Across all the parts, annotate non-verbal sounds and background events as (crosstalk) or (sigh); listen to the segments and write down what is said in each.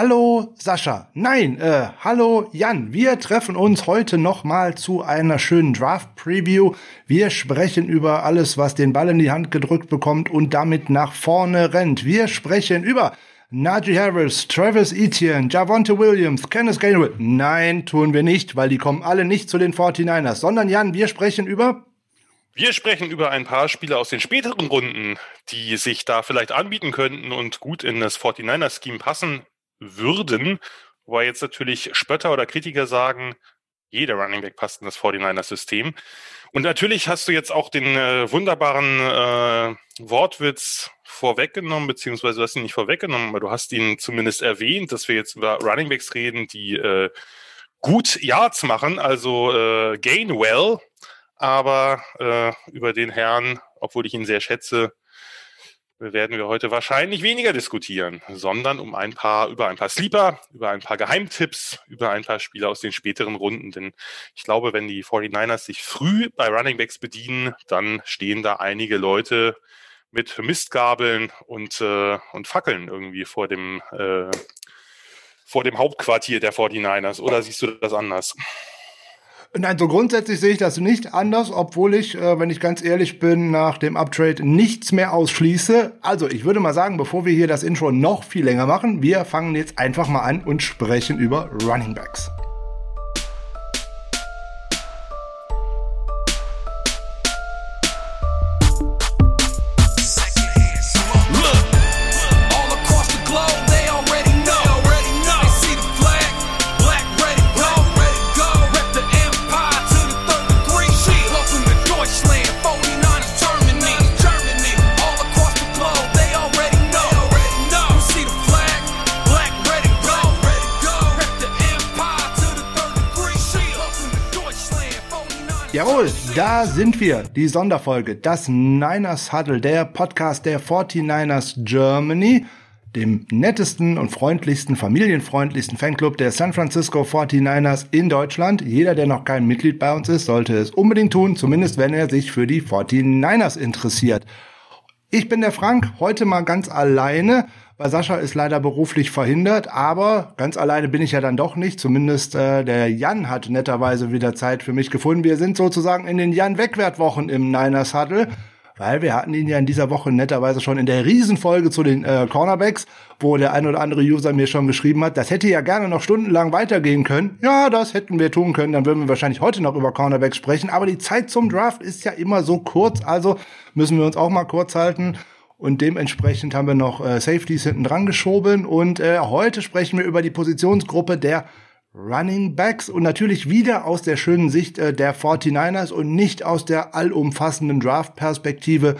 Hallo Sascha. Nein, äh, hallo Jan. Wir treffen uns heute nochmal zu einer schönen Draft-Preview. Wir sprechen über alles, was den Ball in die Hand gedrückt bekommt und damit nach vorne rennt. Wir sprechen über Najee Harris, Travis Etienne, Javonte Williams, Kenneth Gainwell. Nein, tun wir nicht, weil die kommen alle nicht zu den 49ers, sondern Jan, wir sprechen über wir sprechen über ein paar Spiele aus den späteren Runden, die sich da vielleicht anbieten könnten und gut in das 49er-Scheme passen würden. Wobei jetzt natürlich Spötter oder Kritiker sagen, jeder Running Back passt in das 49er-System. Und natürlich hast du jetzt auch den äh, wunderbaren äh, Wortwitz vorweggenommen, beziehungsweise du hast ihn nicht vorweggenommen, aber du hast ihn zumindest erwähnt, dass wir jetzt über Running Backs reden, die äh, gut Yards machen, also äh, Gainwell, aber äh, über den Herrn, obwohl ich ihn sehr schätze, werden wir heute wahrscheinlich weniger diskutieren, sondern um ein paar, über ein paar Sleeper, über ein paar Geheimtipps, über ein paar Spiele aus den späteren Runden. Denn ich glaube, wenn die 49ers sich früh bei Running Backs bedienen, dann stehen da einige Leute mit Mistgabeln und, äh, und Fackeln irgendwie vor dem, äh, vor dem Hauptquartier der 49ers. Oder siehst du das anders? Nein, so grundsätzlich sehe ich das nicht anders, obwohl ich, äh, wenn ich ganz ehrlich bin, nach dem Uptrade nichts mehr ausschließe. Also, ich würde mal sagen, bevor wir hier das Intro noch viel länger machen, wir fangen jetzt einfach mal an und sprechen über Running Backs. Da sind wir. Die Sonderfolge, das Niners Huddle, der Podcast der 49ers Germany, dem nettesten und freundlichsten, familienfreundlichsten Fanclub der San Francisco 49ers in Deutschland. Jeder, der noch kein Mitglied bei uns ist, sollte es unbedingt tun, zumindest wenn er sich für die 49ers interessiert. Ich bin der Frank, heute mal ganz alleine weil Sascha ist leider beruflich verhindert, aber ganz alleine bin ich ja dann doch nicht. Zumindest äh, der Jan hat netterweise wieder Zeit für mich gefunden. Wir sind sozusagen in den Jan-Wegwertwochen im Niners Huddle. Weil wir hatten ihn ja in dieser Woche netterweise schon in der Riesenfolge zu den äh, Cornerbacks, wo der ein oder andere User mir schon geschrieben hat, das hätte ja gerne noch stundenlang weitergehen können. Ja, das hätten wir tun können, dann würden wir wahrscheinlich heute noch über Cornerbacks sprechen. Aber die Zeit zum Draft ist ja immer so kurz, also müssen wir uns auch mal kurz halten und dementsprechend haben wir noch äh, Safeties hinten dran geschoben und äh, heute sprechen wir über die Positionsgruppe der Running Backs und natürlich wieder aus der schönen Sicht äh, der 49ers und nicht aus der allumfassenden Draft-Perspektive.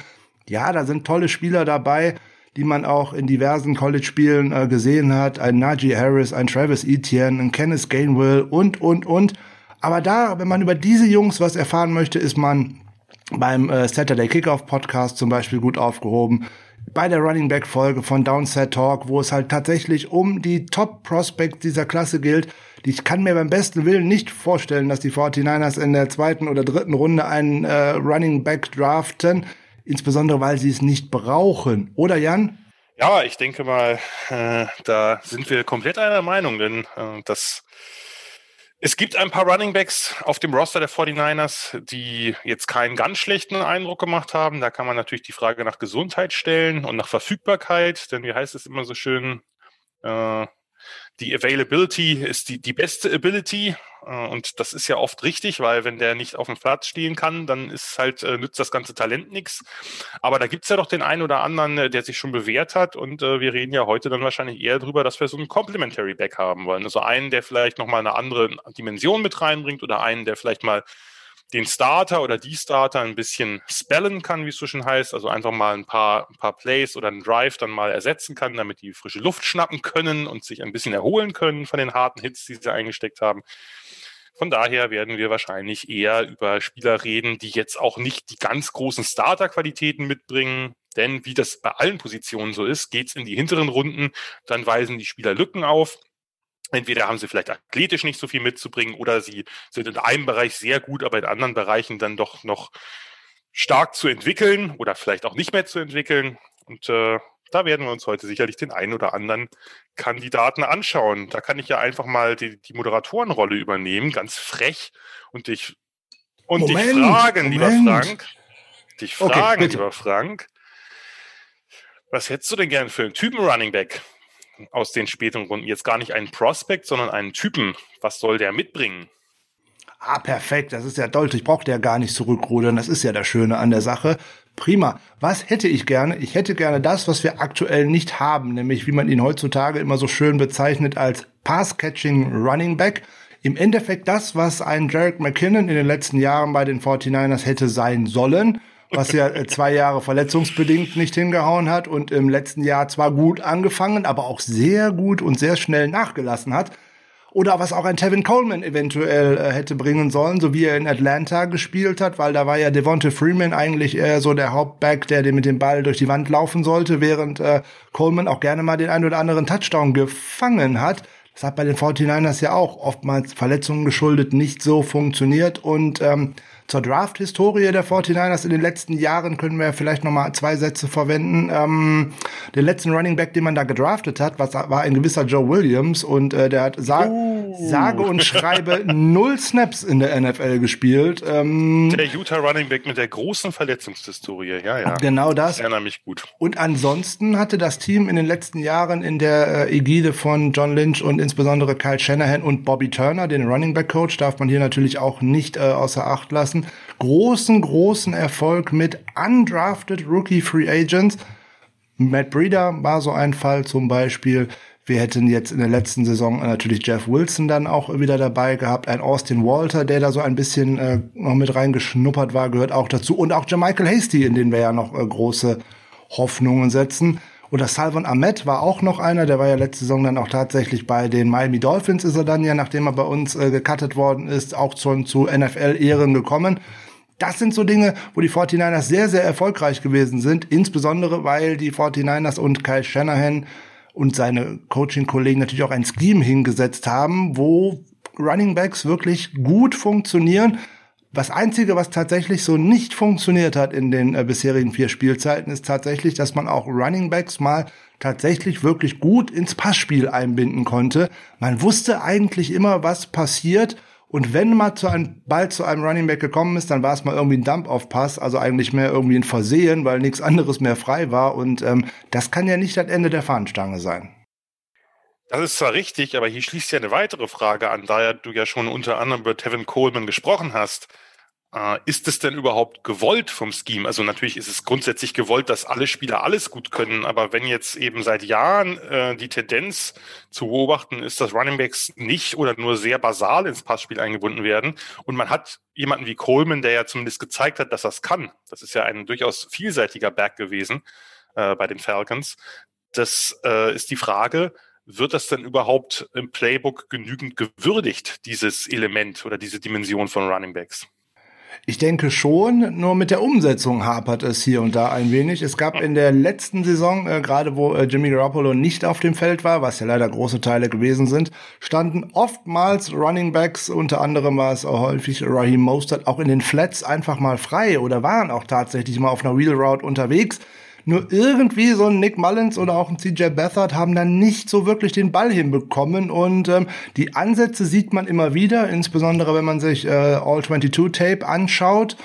Ja, da sind tolle Spieler dabei, die man auch in diversen College-Spielen äh, gesehen hat. Ein Najee Harris, ein Travis Etienne, ein Kenneth Gainwell und, und, und. Aber da, wenn man über diese Jungs was erfahren möchte, ist man beim äh, Saturday Kickoff Podcast zum Beispiel gut aufgehoben. Bei der Running Back Folge von Downset Talk, wo es halt tatsächlich um die Top Prospects dieser Klasse gilt. Ich kann mir beim besten Willen nicht vorstellen, dass die 49ers in der zweiten oder dritten Runde einen äh, Running Back draften. Insbesondere, weil sie es nicht brauchen. Oder Jan? Ja, ich denke mal, äh, da sind wir komplett einer Meinung, denn äh, das es gibt ein paar Running Backs auf dem Roster der 49ers, die jetzt keinen ganz schlechten Eindruck gemacht haben. Da kann man natürlich die Frage nach Gesundheit stellen und nach Verfügbarkeit, denn wie heißt es immer so schön, äh, die Availability ist die, die beste Ability. Äh, und das ist ja oft richtig, weil wenn der nicht auf dem Platz stehen kann, dann ist halt, äh, nützt das ganze Talent nichts. Aber da gibt's ja doch den einen oder anderen, äh, der sich schon bewährt hat. Und wir reden ja heute dann wahrscheinlich eher drüber, dass wir so einen Complementary Back haben wollen. Also einen, der vielleicht nochmal eine andere Dimension mit reinbringt oder einen, der vielleicht mal den Starter oder die Starter ein bisschen spellen kann, wie es so schön heißt. Also einfach mal ein paar, ein paar Plays oder einen Drive dann mal ersetzen kann, damit die frische Luft schnappen können und sich ein bisschen erholen können von den harten Hits, die sie eingesteckt haben. Von daher werden wir wahrscheinlich eher über Spieler reden, die jetzt auch nicht die ganz großen Starter-Qualitäten mitbringen. Denn wie das bei allen Positionen so ist, geht's in die hinteren Runden, dann weisen die Spieler Lücken auf Entweder haben sie vielleicht athletisch nicht so viel mitzubringen oder sie sind in einem Bereich sehr gut, aber in anderen Bereichen dann doch noch stark zu entwickeln oder vielleicht auch nicht mehr zu entwickeln. Und äh, da werden wir uns heute sicherlich den einen oder anderen Kandidaten anschauen. Da kann ich ja einfach mal die, die Moderatorenrolle übernehmen, ganz frech und dich und Moment, dich fragen, Moment. lieber Frank. Dich fragen, okay, lieber Frank. Was hättest du denn gern für einen Typen Running Back aus den späteren Runden? Jetzt gar nicht einen Prospect, sondern einen Typen. Was soll der mitbringen? Ah, perfekt. Das ist ja deutlich. Braucht der gar nicht zurückrudern. Das ist ja das Schöne an der Sache. Prima. Was hätte ich gerne? Ich hätte gerne das, was wir aktuell nicht haben, nämlich wie man ihn heutzutage immer so schön bezeichnet als Pass-Catching Running Back. Im Endeffekt das, was ein Jarek McKinnon in den letzten Jahren bei den 49ers hätte sein sollen, was ja äh, zwei Jahre verletzungsbedingt nicht hingehauen hat und im letzten Jahr zwar gut angefangen, aber auch sehr gut und sehr schnell nachgelassen hat. Oder was auch ein Tevin Coleman eventuell äh, hätte bringen sollen, so wie er in Atlanta gespielt hat, weil da war ja Devonta Freeman eigentlich eher so der Hauptback, der mit dem Ball durch die Wand laufen sollte, während äh, Coleman auch gerne mal den einen oder anderen Touchdown gefangen hat. Das hat bei den 49ers ja auch oftmals Verletzungen geschuldet nicht so funktioniert und ähm, zur Draft-Historie der 49ers in den letzten Jahren können wir vielleicht noch mal zwei Sätze verwenden. Ähm, den letzten Running Back, den man da gedraftet hat, was, war ein gewisser Joe Williams und äh, der hat sa uh. sage und schreibe null Snaps in der NFL gespielt. Ähm, der Utah Running Back mit der großen Verletzungshistorie, ja, ja. Genau das. Ich erinnere mich gut. Und ansonsten hatte das Team in den letzten Jahren in der äh, Ägide von John Lynch und insbesondere Kyle Shanahan und Bobby Turner, den Running Back Coach, darf man hier natürlich auch nicht äh, außer Acht lassen lassen. Großen, großen Erfolg mit undrafted Rookie Free Agents. Matt Breeder war so ein Fall zum Beispiel. Wir hätten jetzt in der letzten Saison natürlich Jeff Wilson dann auch wieder dabei gehabt. Ein Austin Walter, der da so ein bisschen äh, noch mit reingeschnuppert war, gehört auch dazu. Und auch Jermichael Hasty, in den wir ja noch äh, große Hoffnungen setzen. Oder Salvon Ahmed war auch noch einer, der war ja letzte Saison dann auch tatsächlich bei den Miami Dolphins, ist er dann ja, nachdem er bei uns äh, gecuttet worden ist, auch zu, zu NFL-Ehren gekommen. Das sind so Dinge, wo die 49ers sehr, sehr erfolgreich gewesen sind, insbesondere weil die 49ers und Kyle Shanahan und seine Coaching-Kollegen natürlich auch ein Scheme hingesetzt haben, wo Running Backs wirklich gut funktionieren das Einzige, was tatsächlich so nicht funktioniert hat in den äh, bisherigen vier Spielzeiten, ist tatsächlich, dass man auch Running Backs mal tatsächlich wirklich gut ins Passspiel einbinden konnte. Man wusste eigentlich immer, was passiert. Und wenn mal zu einem Ball zu einem Running Back gekommen ist, dann war es mal irgendwie ein Dump-Off-Pass, also eigentlich mehr irgendwie ein Versehen, weil nichts anderes mehr frei war. Und ähm, das kann ja nicht das Ende der Fahnenstange sein. Das ist zwar richtig, aber hier schließt ja eine weitere Frage an, da ja du ja schon unter anderem über Tevin Coleman gesprochen hast. Äh, ist es denn überhaupt gewollt vom Scheme? Also natürlich ist es grundsätzlich gewollt, dass alle Spieler alles gut können, aber wenn jetzt eben seit Jahren äh, die Tendenz zu beobachten ist, dass Runningbacks nicht oder nur sehr basal ins Passspiel eingebunden werden und man hat jemanden wie Coleman, der ja zumindest gezeigt hat, dass das kann. Das ist ja ein durchaus vielseitiger Back gewesen äh, bei den Falcons. Das äh, ist die Frage, wird das denn überhaupt im Playbook genügend gewürdigt, dieses Element oder diese Dimension von Running Backs? Ich denke schon, nur mit der Umsetzung hapert es hier und da ein wenig. Es gab in der letzten Saison, äh, gerade wo äh, Jimmy Garoppolo nicht auf dem Feld war, was ja leider große Teile gewesen sind, standen oftmals Running Backs, unter anderem war es auch häufig Raheem Mostert, auch in den Flats einfach mal frei oder waren auch tatsächlich mal auf einer Wheel Route unterwegs nur irgendwie so ein Nick Mullins oder auch ein CJ Beathard haben dann nicht so wirklich den Ball hinbekommen. Und ähm, die Ansätze sieht man immer wieder, insbesondere wenn man sich äh, All-22-Tape anschaut.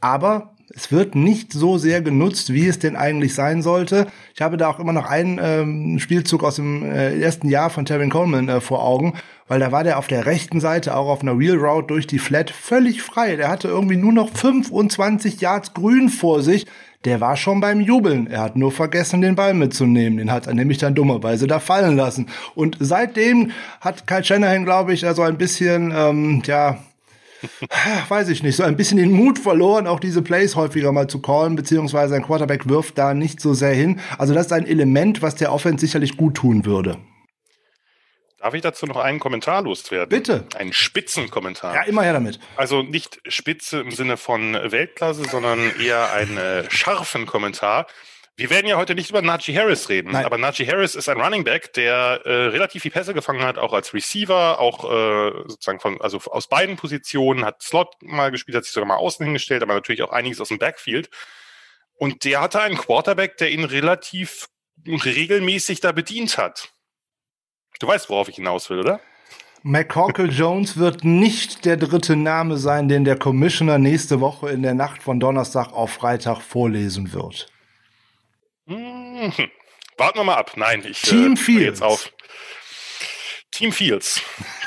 Aber es wird nicht so sehr genutzt, wie es denn eigentlich sein sollte. Ich habe da auch immer noch einen ähm, Spielzug aus dem äh, ersten Jahr von Tevin Coleman äh, vor Augen, weil da war der auf der rechten Seite auch auf einer Wheel Route durch die Flat völlig frei. Der hatte irgendwie nur noch 25 Yards Grün vor sich der war schon beim Jubeln. Er hat nur vergessen, den Ball mitzunehmen. Den hat er nämlich dann dummerweise da fallen lassen. Und seitdem hat Kyle Shanahan, glaube ich, also ein bisschen, ähm, ja, (laughs) weiß ich nicht, so ein bisschen den Mut verloren, auch diese Plays häufiger mal zu callen, beziehungsweise ein Quarterback wirft da nicht so sehr hin. Also das ist ein Element, was der Offense sicherlich gut tun würde. Darf ich dazu noch einen Kommentar loswerden? Bitte. Einen Spitzenkommentar. Ja, immer her damit. Also nicht Spitze im Sinne von Weltklasse, sondern eher einen äh, scharfen Kommentar. Wir werden ja heute nicht über Najee Harris reden, Nein. aber Najee Harris ist ein Running Back, der äh, relativ viel Pässe gefangen hat, auch als Receiver, auch äh, sozusagen von, also aus beiden Positionen, hat Slot mal gespielt, hat sich sogar mal außen hingestellt, aber natürlich auch einiges aus dem Backfield. Und der hatte einen Quarterback, der ihn relativ regelmäßig da bedient hat. Du weißt, worauf ich hinaus will, oder? McCorkle (laughs) Jones wird nicht der dritte Name sein, den der Commissioner nächste Woche in der Nacht von Donnerstag auf Freitag vorlesen wird. Hm. Warten wir mal ab. Nein, ich Team äh, Fields. jetzt auf. Team Fields.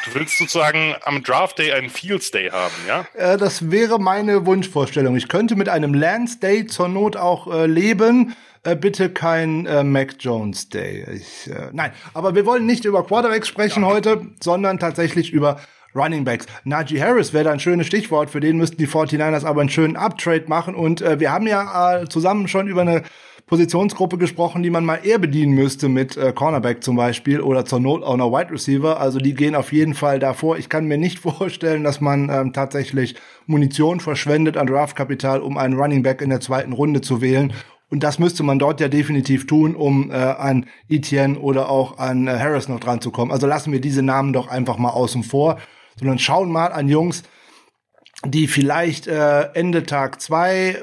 Du willst sozusagen am Draft Day einen Fields Day haben, ja? Äh, das wäre meine Wunschvorstellung. Ich könnte mit einem Lance Day zur Not auch äh, leben. Äh, bitte kein äh, Mac Jones Day. Ich, äh, nein, aber wir wollen nicht über Quarterbacks sprechen ja. heute, sondern tatsächlich über Running Backs. Najee Harris wäre da ein schönes Stichwort. Für den müssten die 49ers aber einen schönen Uptrade machen. Und äh, wir haben ja äh, zusammen schon über eine Positionsgruppe gesprochen, die man mal eher bedienen müsste mit äh, Cornerback zum Beispiel oder zur Not auch noch Wide Receiver. Also die gehen auf jeden Fall davor. Ich kann mir nicht (laughs) vorstellen, dass man ähm, tatsächlich Munition verschwendet an Draftkapital, um einen Running Back in der zweiten Runde zu wählen. Und das müsste man dort ja definitiv tun, um äh, an Etienne oder auch an äh, Harris noch dran zu kommen. Also lassen wir diese Namen doch einfach mal außen vor, sondern schauen mal an Jungs, die vielleicht äh, Ende Tag zwei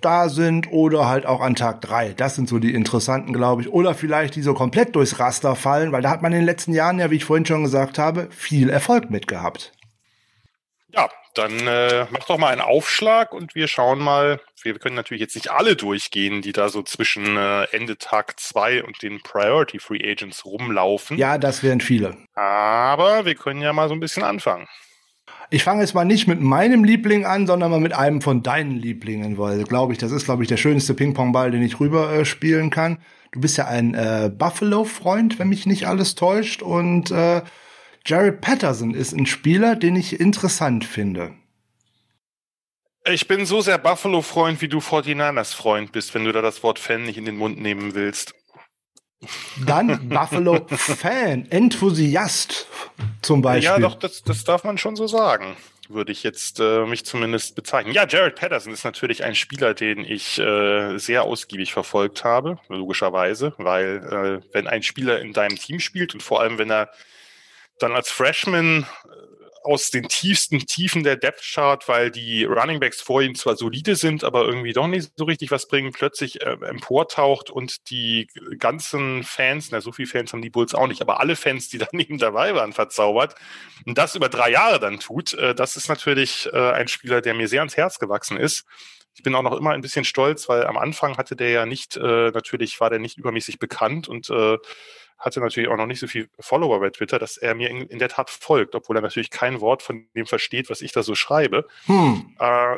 da sind oder halt auch an Tag drei. Das sind so die interessanten, glaube ich. Oder vielleicht die so komplett durchs Raster fallen, weil da hat man in den letzten Jahren ja, wie ich vorhin schon gesagt habe, viel Erfolg mit gehabt. Ja, dann äh, mach doch mal einen Aufschlag und wir schauen mal. Wir können natürlich jetzt nicht alle durchgehen, die da so zwischen äh, Ende Tag zwei und den Priority Free Agents rumlaufen. Ja, das wären viele. Aber wir können ja mal so ein bisschen anfangen. Ich fange jetzt mal nicht mit meinem Liebling an, sondern mal mit einem von deinen Lieblingen, weil glaube ich, das ist glaube ich der schönste Ping-Pong-Ball, den ich rüber äh, spielen kann. Du bist ja ein äh, Buffalo-Freund, wenn mich nicht alles täuscht, und äh, Jared Patterson ist ein Spieler, den ich interessant finde. Ich bin so sehr Buffalo-Freund, wie du 49ers-Freund bist, wenn du da das Wort Fan nicht in den Mund nehmen willst. Dann Buffalo-Fan, (laughs) Enthusiast zum Beispiel. Ja, doch, das, das darf man schon so sagen würde ich jetzt äh, mich zumindest bezeichnen. Ja, Jared Patterson ist natürlich ein Spieler, den ich äh, sehr ausgiebig verfolgt habe, logischerweise, weil äh, wenn ein Spieler in deinem Team spielt und vor allem wenn er dann als Freshman aus den tiefsten Tiefen der Depth Chart, weil die Running Backs vor ihm zwar solide sind, aber irgendwie doch nicht so richtig was bringen, plötzlich äh, emportaucht und die ganzen Fans, na so viele Fans haben die Bulls auch nicht, aber alle Fans, die (laughs) daneben dabei waren, verzaubert und das über drei Jahre dann tut, äh, das ist natürlich äh, ein Spieler, der mir sehr ans Herz gewachsen ist. Ich bin auch noch immer ein bisschen stolz, weil am Anfang hatte der ja nicht, äh, natürlich war der nicht übermäßig bekannt und äh, hatte natürlich auch noch nicht so viel Follower bei Twitter, dass er mir in, in, der Tat folgt, obwohl er natürlich kein Wort von dem versteht, was ich da so schreibe. Hm. Äh,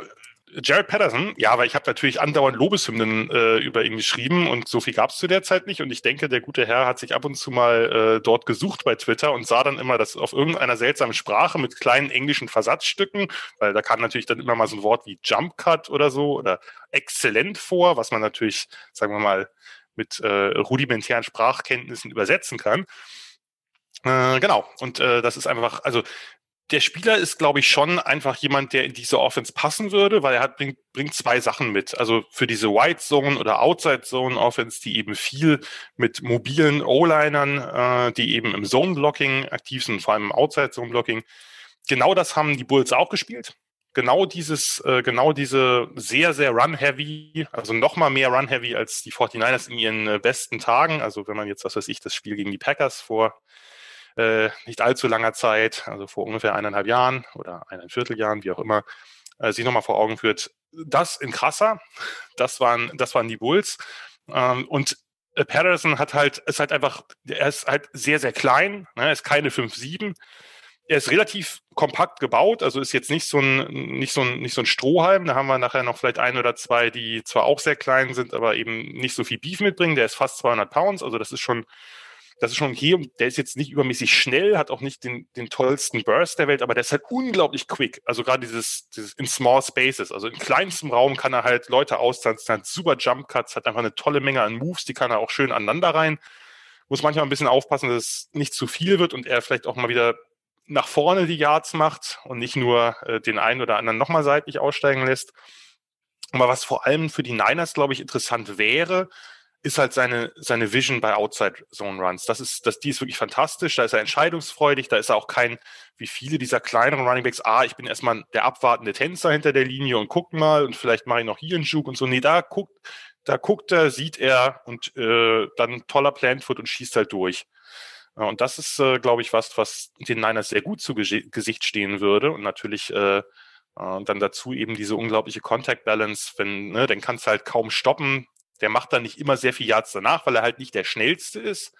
Jared Patterson, ja, weil ich habe natürlich andauernd Lobeshymnen äh, über ihn geschrieben und so viel gab es zu der Zeit nicht. Und ich denke, der gute Herr hat sich ab und zu mal äh, dort gesucht bei Twitter und sah dann immer das auf irgendeiner seltsamen Sprache mit kleinen englischen Versatzstücken, weil da kam natürlich dann immer mal so ein Wort wie Jump Cut oder so oder exzellent vor, was man natürlich, sagen wir mal, mit äh, rudimentären Sprachkenntnissen übersetzen kann. Äh, genau. Und äh, das ist einfach, also der Spieler ist, glaube ich, schon einfach jemand, der in diese Offense passen würde, weil er hat, bringt, bringt zwei Sachen mit. Also für diese White Zone oder Outside Zone Offense, die eben viel mit mobilen O-Linern, äh, die eben im Zone Blocking aktiv sind, vor allem im Outside Zone Blocking. Genau das haben die Bulls auch gespielt genau dieses, äh, genau diese sehr, sehr run-heavy, also noch mal mehr run-heavy als die 49ers in ihren äh, besten Tagen. Also wenn man jetzt, was weiß ich, das Spiel gegen die Packers vor äh, nicht allzu langer Zeit, also vor ungefähr eineinhalb Jahren oder eineinhalb Vierteljahren, wie auch immer, äh, sich nochmal vor Augen führt. Das in krasser, das waren, das waren die Bulls. Ähm, und Patterson hat halt, ist halt einfach, er ist halt sehr, sehr klein, ne, er ist keine 5-7 er ist relativ kompakt gebaut, also ist jetzt nicht so ein, nicht so ein, nicht so ein Strohhalm. Da haben wir nachher noch vielleicht ein oder zwei, die zwar auch sehr klein sind, aber eben nicht so viel Beef mitbringen. Der ist fast 200 Pounds, also das ist schon, das ist schon okay. Und der ist jetzt nicht übermäßig schnell, hat auch nicht den, den tollsten Burst der Welt, aber der ist halt unglaublich quick. Also gerade dieses, dieses in Small Spaces, also in kleinstem Raum kann er halt Leute austanzen, hat super Jump Cuts, hat einfach eine tolle Menge an Moves, die kann er auch schön aneinander rein. Muss manchmal ein bisschen aufpassen, dass es nicht zu viel wird und er vielleicht auch mal wieder nach vorne die Yards macht und nicht nur äh, den einen oder anderen nochmal seitlich aussteigen lässt. Aber was vor allem für die Niners, glaube ich, interessant wäre, ist halt seine, seine Vision bei Outside Zone Runs. Das ist, das, die ist wirklich fantastisch. Da ist er entscheidungsfreudig. Da ist er auch kein, wie viele dieser kleineren Running Backs, ah, ich bin erstmal der abwartende Tänzer hinter der Linie und guck mal und vielleicht mache ich noch hier einen Juke und so. Nee, da guckt, Da guckt er, sieht er und äh, dann toller Plantfoot und schießt halt durch. Und das ist, äh, glaube ich, was, was den Niners sehr gut zu Gesicht stehen würde. Und natürlich äh, äh, dann dazu eben diese unglaubliche Contact Balance, wenn, ne, den kannst du halt kaum stoppen. Der macht dann nicht immer sehr viel Yards danach, weil er halt nicht der schnellste ist.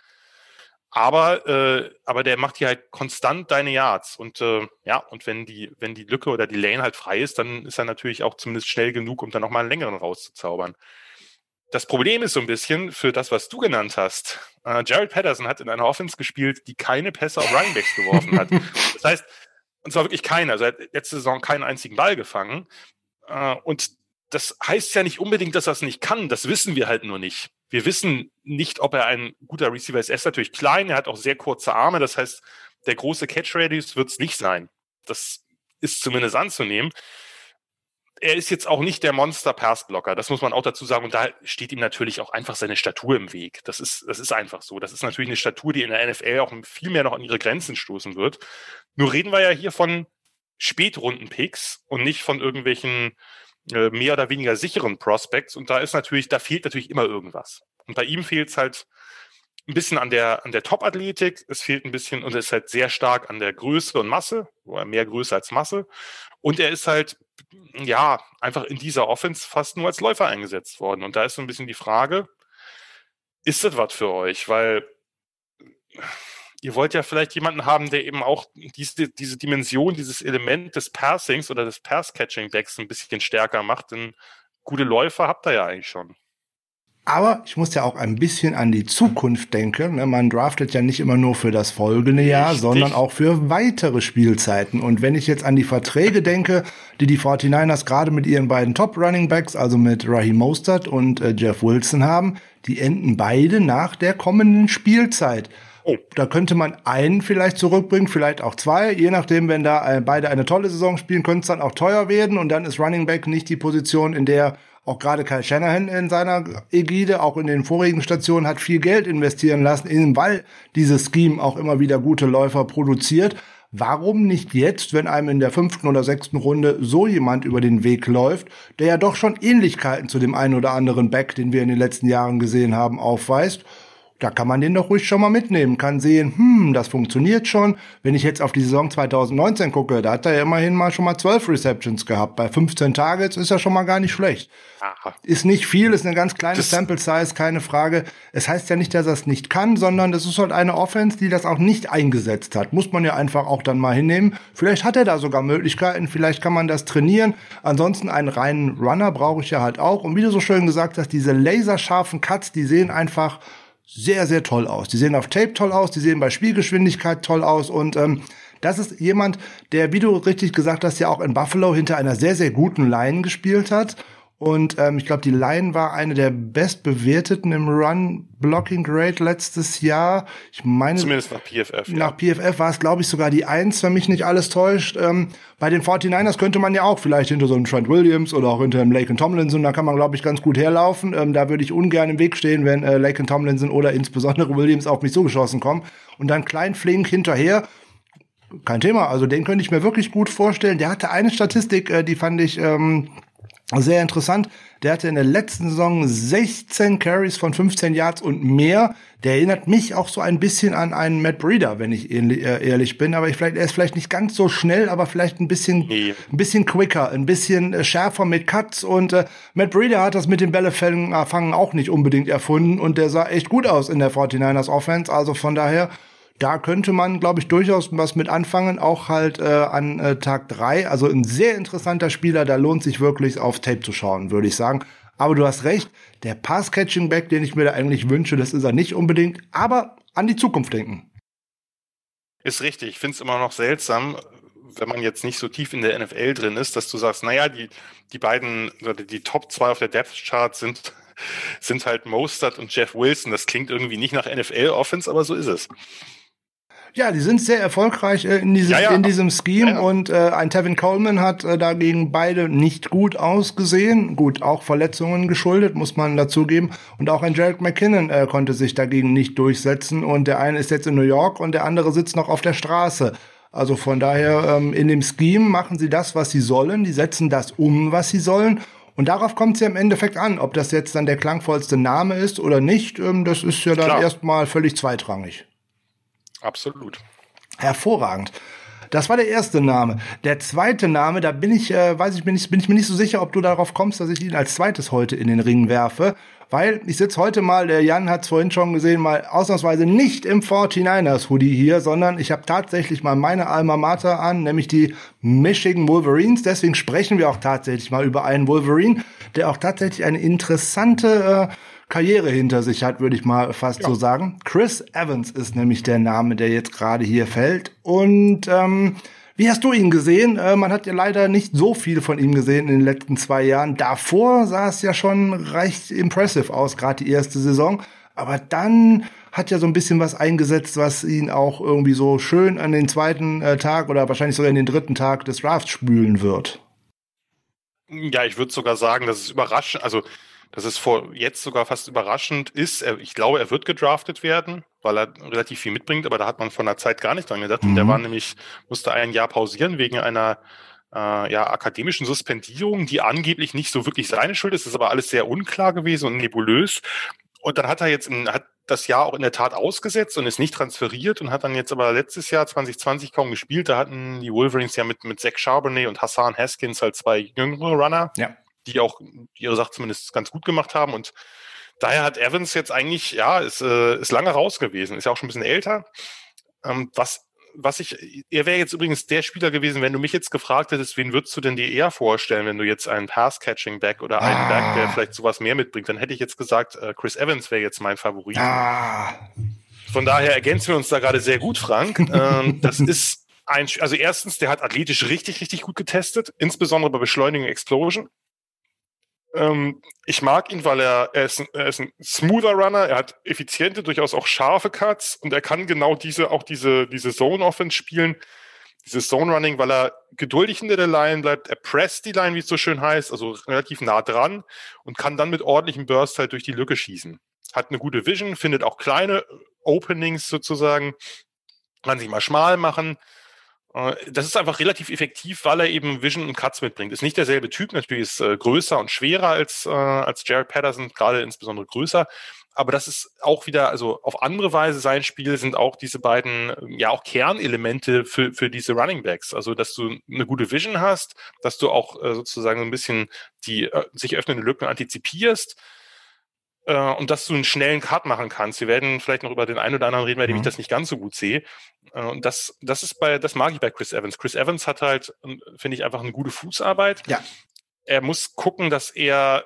Aber, äh, aber der macht hier halt konstant deine Yards. Und äh, ja, und wenn die, wenn die Lücke oder die Lane halt frei ist, dann ist er natürlich auch zumindest schnell genug, um dann nochmal einen längeren rauszuzaubern. Das Problem ist so ein bisschen für das, was du genannt hast. Äh, Jared Patterson hat in einer Offense gespielt, die keine Pässe auf Runningbacks geworfen hat. (laughs) Das heißt, und zwar wirklich keine. Also er hat letzte Saison keinen einzigen Ball gefangen. Äh, und das heißt ja nicht unbedingt, dass er es nicht kann. Das wissen wir halt nur nicht. Wir wissen nicht, ob er ein guter Receiver ist. Er ist natürlich klein, er hat auch sehr kurze Arme. Das heißt, der große Catch-Radius wird es nicht sein. Das ist zumindest anzunehmen er ist jetzt auch nicht der Monster-Pass-Blocker, das muss man auch dazu sagen. Und da steht ihm natürlich auch einfach seine Statur im Weg. Das ist, das ist einfach so. Das ist natürlich eine Statur, die in der NFL auch viel mehr noch an ihre Grenzen stoßen wird. Nur reden wir ja hier von Spätrunden-Picks und nicht von irgendwelchen äh, mehr oder weniger sicheren Prospects. Und da ist natürlich, da fehlt natürlich immer irgendwas. Und bei ihm fehlt es halt ein bisschen an der, an der Top-Athletik. Es fehlt ein bisschen und es ist halt sehr stark an der Größe und Masse, mehr Größe als Masse. Und er ist halt ja, einfach in dieser Offense fast nur als Läufer eingesetzt worden. Und da ist so ein bisschen die Frage, ist das was für euch? Weil ihr wollt ja vielleicht jemanden haben, der eben auch diese, diese Dimension, dieses Element des Passings oder des Pass-Catching-Backs ein bisschen stärker macht. Denn gute Läufer habt ihr ja eigentlich schon. Aber ich muss ja auch ein bisschen an die Zukunft denken. Ne? Man draftet ja nicht immer nur für das folgende Jahr, Richtig. sondern auch für weitere Spielzeiten. Und wenn ich jetzt an die Verträge denke, die die 49ers gerade mit ihren beiden Top Running Backs, also mit Raheem Mostert und äh, Jeff Wilson haben, die enden beide nach der kommenden Spielzeit. Oh. Da könnte man einen vielleicht zurückbringen, vielleicht auch zwei, je nachdem, wenn da äh, beide eine tolle Saison spielen, könnte es dann auch teuer werden und dann ist Running Back nicht die Position, in der auch gerade Kyle Shanahan in seiner Ägide, auch in den vorigen Stationen, hat viel Geld investieren lassen, weil dieses Scheme auch immer wieder gute Läufer produziert. Warum nicht jetzt, wenn einem in der fünften oder sechsten Runde so jemand über den Weg läuft, der ja doch schon Ähnlichkeiten zu dem einen oder anderen Back, den wir in den letzten Jahren gesehen haben, aufweist da kann man den doch ruhig schon mal mitnehmen, kann sehen, hm, das funktioniert schon. Wenn ich jetzt auf die Saison 2019 gucke, da hat er ja immerhin mal schon mal 12 Receptions gehabt. Bei 15 Targets ist er schon mal gar nicht schlecht. Aha. Ist nicht viel, ist eine ganz kleine das Sample Size, keine Frage. Es heißt ja nicht, dass er es nicht kann, sondern das ist halt eine Offense, die das auch nicht eingesetzt hat. Muss man ja einfach auch dann mal hinnehmen. Vielleicht hat er da sogar Möglichkeiten, vielleicht kann man das trainieren. Ansonsten einen reinen Runner brauche ich ja halt auch. Und wie du so schön gesagt hast, diese laserscharfen Cuts, die sehen einfach sehr, sehr toll aus. Die sehen auf Tape toll aus, die sehen bei Spielgeschwindigkeit toll aus und ähm, das ist jemand, der, wie du richtig gesagt hast, ja auch in Buffalo hinter einer sehr, sehr guten Line gespielt hat und ähm, ich glaube, die Line war eine der bestbewerteten im Run-Blocking-Grade letztes Jahr. Ich meine, zumindest nach PFF. Nach ja. PFF war es, glaube ich, sogar die Eins, wenn mich nicht alles täuscht. Ähm, bei den 49ers könnte man ja auch vielleicht hinter so einem Trent Williams oder auch hinter einem Lake Tomlinson, da kann man, glaube ich, ganz gut herlaufen. Ähm, da würde ich ungern im Weg stehen, wenn äh, Lake Tomlinson oder insbesondere Williams auf mich zugeschossen kommen. Und dann klein flink hinterher kein Thema. Also den könnte ich mir wirklich gut vorstellen. Der hatte eine Statistik, äh, die fand ich ähm, sehr interessant. Der hatte in der letzten Saison 16 Carries von 15 Yards und mehr. Der erinnert mich auch so ein bisschen an einen Matt Breeder, wenn ich äh, ehrlich bin. Aber ich vielleicht, er ist vielleicht nicht ganz so schnell, aber vielleicht ein bisschen, nee. ein bisschen quicker, ein bisschen äh, schärfer mit Cuts. Und äh, Matt Breeder hat das mit den Bällefängen äh, auch nicht unbedingt erfunden. Und der sah echt gut aus in der 49ers Offense. Also von daher, da könnte man, glaube ich, durchaus was mit anfangen, auch halt äh, an äh, Tag drei. Also ein sehr interessanter Spieler, da lohnt sich wirklich auf Tape zu schauen, würde ich sagen. Aber du hast recht, der Pass-Catching-Back, den ich mir da eigentlich wünsche, das ist er nicht unbedingt, aber an die Zukunft denken. Ist richtig. Ich finde es immer noch seltsam, wenn man jetzt nicht so tief in der NFL drin ist, dass du sagst, naja, die, die beiden, die Top zwei auf der Depth Chart sind, (laughs) sind halt Mostert und Jeff Wilson. Das klingt irgendwie nicht nach NFL-Offense, aber so ist es. Ja, die sind sehr erfolgreich äh, in, diesem, ja, ja. in diesem Scheme ja, und äh, ein Tevin Coleman hat äh, dagegen beide nicht gut ausgesehen. Gut, auch Verletzungen geschuldet, muss man dazugeben. Und auch ein Jared McKinnon äh, konnte sich dagegen nicht durchsetzen. Und der eine ist jetzt in New York und der andere sitzt noch auf der Straße. Also von daher, ähm, in dem Scheme machen sie das, was sie sollen. Die setzen das um, was sie sollen. Und darauf kommt es ja im Endeffekt an, ob das jetzt dann der klangvollste Name ist oder nicht. Ähm, das ist ja dann Klar. erstmal völlig zweitrangig. Absolut. Hervorragend. Das war der erste Name. Der zweite Name, da bin ich, äh, weiß ich, bin ich, bin ich mir nicht so sicher, ob du darauf kommst, dass ich ihn als zweites heute in den Ring werfe. Weil ich sitze heute mal, der Jan hat es vorhin schon gesehen, mal ausnahmsweise nicht im 49ers Hoodie hier, sondern ich habe tatsächlich mal meine Alma Mater an, nämlich die Michigan Wolverines. Deswegen sprechen wir auch tatsächlich mal über einen Wolverine, der auch tatsächlich eine interessante äh, Karriere hinter sich hat, würde ich mal fast ja. so sagen. Chris Evans ist nämlich der Name, der jetzt gerade hier fällt. Und ähm, wie hast du ihn gesehen? Äh, man hat ja leider nicht so viel von ihm gesehen in den letzten zwei Jahren. Davor sah es ja schon recht impressive aus, gerade die erste Saison. Aber dann hat ja so ein bisschen was eingesetzt, was ihn auch irgendwie so schön an den zweiten äh, Tag oder wahrscheinlich sogar in den dritten Tag des Drafts spülen wird. Ja, ich würde sogar sagen, dass es überraschend, also dass es vor jetzt sogar fast überraschend ist. Ich glaube, er wird gedraftet werden, weil er relativ viel mitbringt, aber da hat man von der Zeit gar nicht dran gedacht. Mhm. Der war nämlich, musste ein Jahr pausieren wegen einer äh, ja, akademischen Suspendierung, die angeblich nicht so wirklich seine Schuld ist. Das ist aber alles sehr unklar gewesen und nebulös. Und dann hat er jetzt in, hat das Jahr auch in der Tat ausgesetzt und ist nicht transferiert und hat dann jetzt aber letztes Jahr 2020 kaum gespielt. Da hatten die Wolverines ja mit, mit Zach Charbonnet und Hassan Haskins halt zwei jüngere Runner. Ja die auch ihre Sache zumindest ganz gut gemacht haben. Und daher hat Evans jetzt eigentlich, ja, ist, äh, ist lange raus gewesen, ist ja auch schon ein bisschen älter. Ähm, was, was ich, er wäre jetzt übrigens der Spieler gewesen, wenn du mich jetzt gefragt hättest, wen würdest du denn dir eher vorstellen, wenn du jetzt einen Pass-Catching-Back oder einen ah. Back, der vielleicht sowas mehr mitbringt, dann hätte ich jetzt gesagt, äh, Chris Evans wäre jetzt mein Favorit. Ah. Von daher ergänzen wir uns da gerade sehr gut, Frank. (laughs) ähm, das ist ein, also erstens, der hat athletisch richtig, richtig gut getestet, insbesondere bei Beschleunigung Explosion. Ähm, ich mag ihn, weil er, er, ist ein, er ist ein smoother Runner, er hat effiziente, durchaus auch scharfe Cuts. Und er kann genau diese, auch diese, diese Zone-Offense spielen, dieses Zone-Running, weil er geduldig hinter der Line bleibt, er presst die Line, wie es so schön heißt, also relativ nah dran und kann dann mit ordentlichem Burst halt durch die Lücke schießen. Hat eine gute Vision, findet auch kleine Openings sozusagen, kann sich mal schmal machen, das ist einfach relativ effektiv, weil er eben Vision und Cuts mitbringt. Ist nicht derselbe Typ, natürlich ist äh, größer und schwerer als, äh, als Jared Patterson, gerade insbesondere größer. Aber das ist auch wieder, also auf andere Weise sein Spiel sind auch diese beiden, ja auch Kernelemente für, für diese Running Backs. Also, dass du eine gute Vision hast, dass du auch äh, sozusagen ein bisschen die äh, sich öffnenden Lücken antizipierst äh, und dass du einen schnellen Cut machen kannst. Wir werden vielleicht noch über den einen oder anderen reden, bei dem mhm. ich das nicht ganz so gut sehe. Äh, und das, das ist bei, das mag ich bei Chris Evans. Chris Evans hat halt, ähm, finde ich, einfach eine gute Fußarbeit. Ja. Er muss gucken, dass er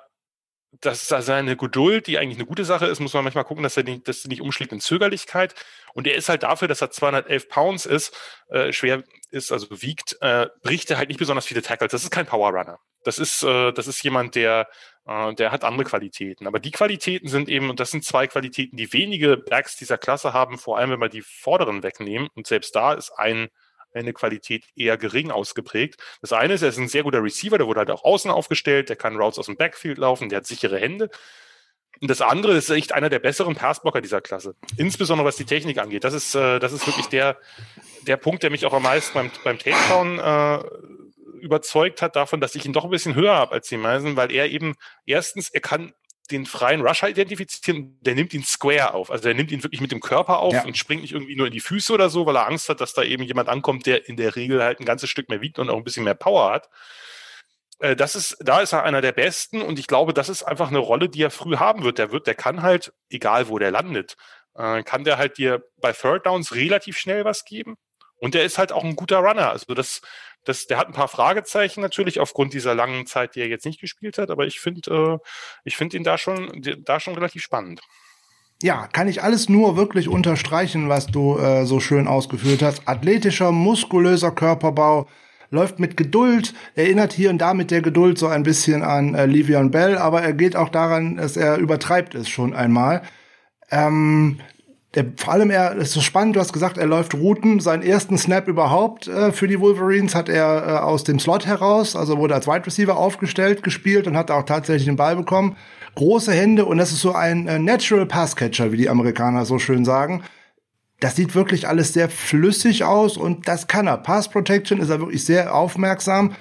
dass seine Geduld, die eigentlich eine gute Sache ist, muss man manchmal gucken, dass er nicht, dass er nicht umschlägt in Zögerlichkeit. Und er ist halt dafür, dass er 211 Pounds ist, äh, schwer ist, also wiegt, äh, bricht er halt nicht besonders viele Tackles. Das ist kein Power Runner. Das ist, äh, das ist jemand, der äh, der hat andere Qualitäten. Aber die Qualitäten sind eben, und das sind zwei Qualitäten, die wenige Backs dieser Klasse haben, vor allem wenn wir die vorderen wegnehmen. Und selbst da ist ein, eine Qualität eher gering ausgeprägt. Das eine ist, er ist ein sehr guter Receiver, der wurde halt auch außen aufgestellt, der kann Routes aus dem Backfield laufen, der hat sichere Hände. Und das andere ist echt einer der besseren Passblocker dieser Klasse. Insbesondere was die Technik angeht. Das ist, äh, das ist wirklich der, der Punkt, der mich auch am meisten beim, beim Takedown äh, überzeugt hat davon, dass ich ihn doch ein bisschen höher habe als die meisten, weil er eben erstens, er kann den freien Rusher identifizieren, der nimmt ihn square auf. Also der nimmt ihn wirklich mit dem Körper auf ja. und springt nicht irgendwie nur in die Füße oder so, weil er Angst hat, dass da eben jemand ankommt, der in der Regel halt ein ganzes Stück mehr wiegt und auch ein bisschen mehr Power hat. Äh, das ist, da ist er einer der besten und ich glaube, das ist einfach eine Rolle, die er früh haben wird. Der wird, der kann halt, egal wo der landet, äh, kann der halt dir bei Third Downs relativ schnell was geben. Und der ist halt auch ein guter Runner. Also das, das, der hat ein paar Fragezeichen natürlich aufgrund dieser langen Zeit, die er jetzt nicht gespielt hat, aber ich finde, äh, ich ihn da schon, da schon relativ spannend. Ja, kann ich alles nur wirklich unterstreichen, was du äh, so schön ausgeführt hast. Athletischer, muskulöser Körperbau, läuft mit Geduld, erinnert hier und da mit der Geduld so ein bisschen an äh, Livion Bell, aber er geht auch daran, dass er übertreibt es schon einmal. Ähm, der, vor allem er, ist so spannend, du hast gesagt, er läuft Routen. Seinen ersten Snap überhaupt äh, für die Wolverines hat er äh, aus dem Slot heraus, also wurde als Wide Receiver aufgestellt, gespielt und hat auch tatsächlich den Ball bekommen. Große Hände und das ist so ein äh, Natural Pass Catcher, wie die Amerikaner so schön sagen. Das sieht wirklich alles sehr flüssig aus und das kann er. Pass Protection ist er wirklich sehr aufmerksam.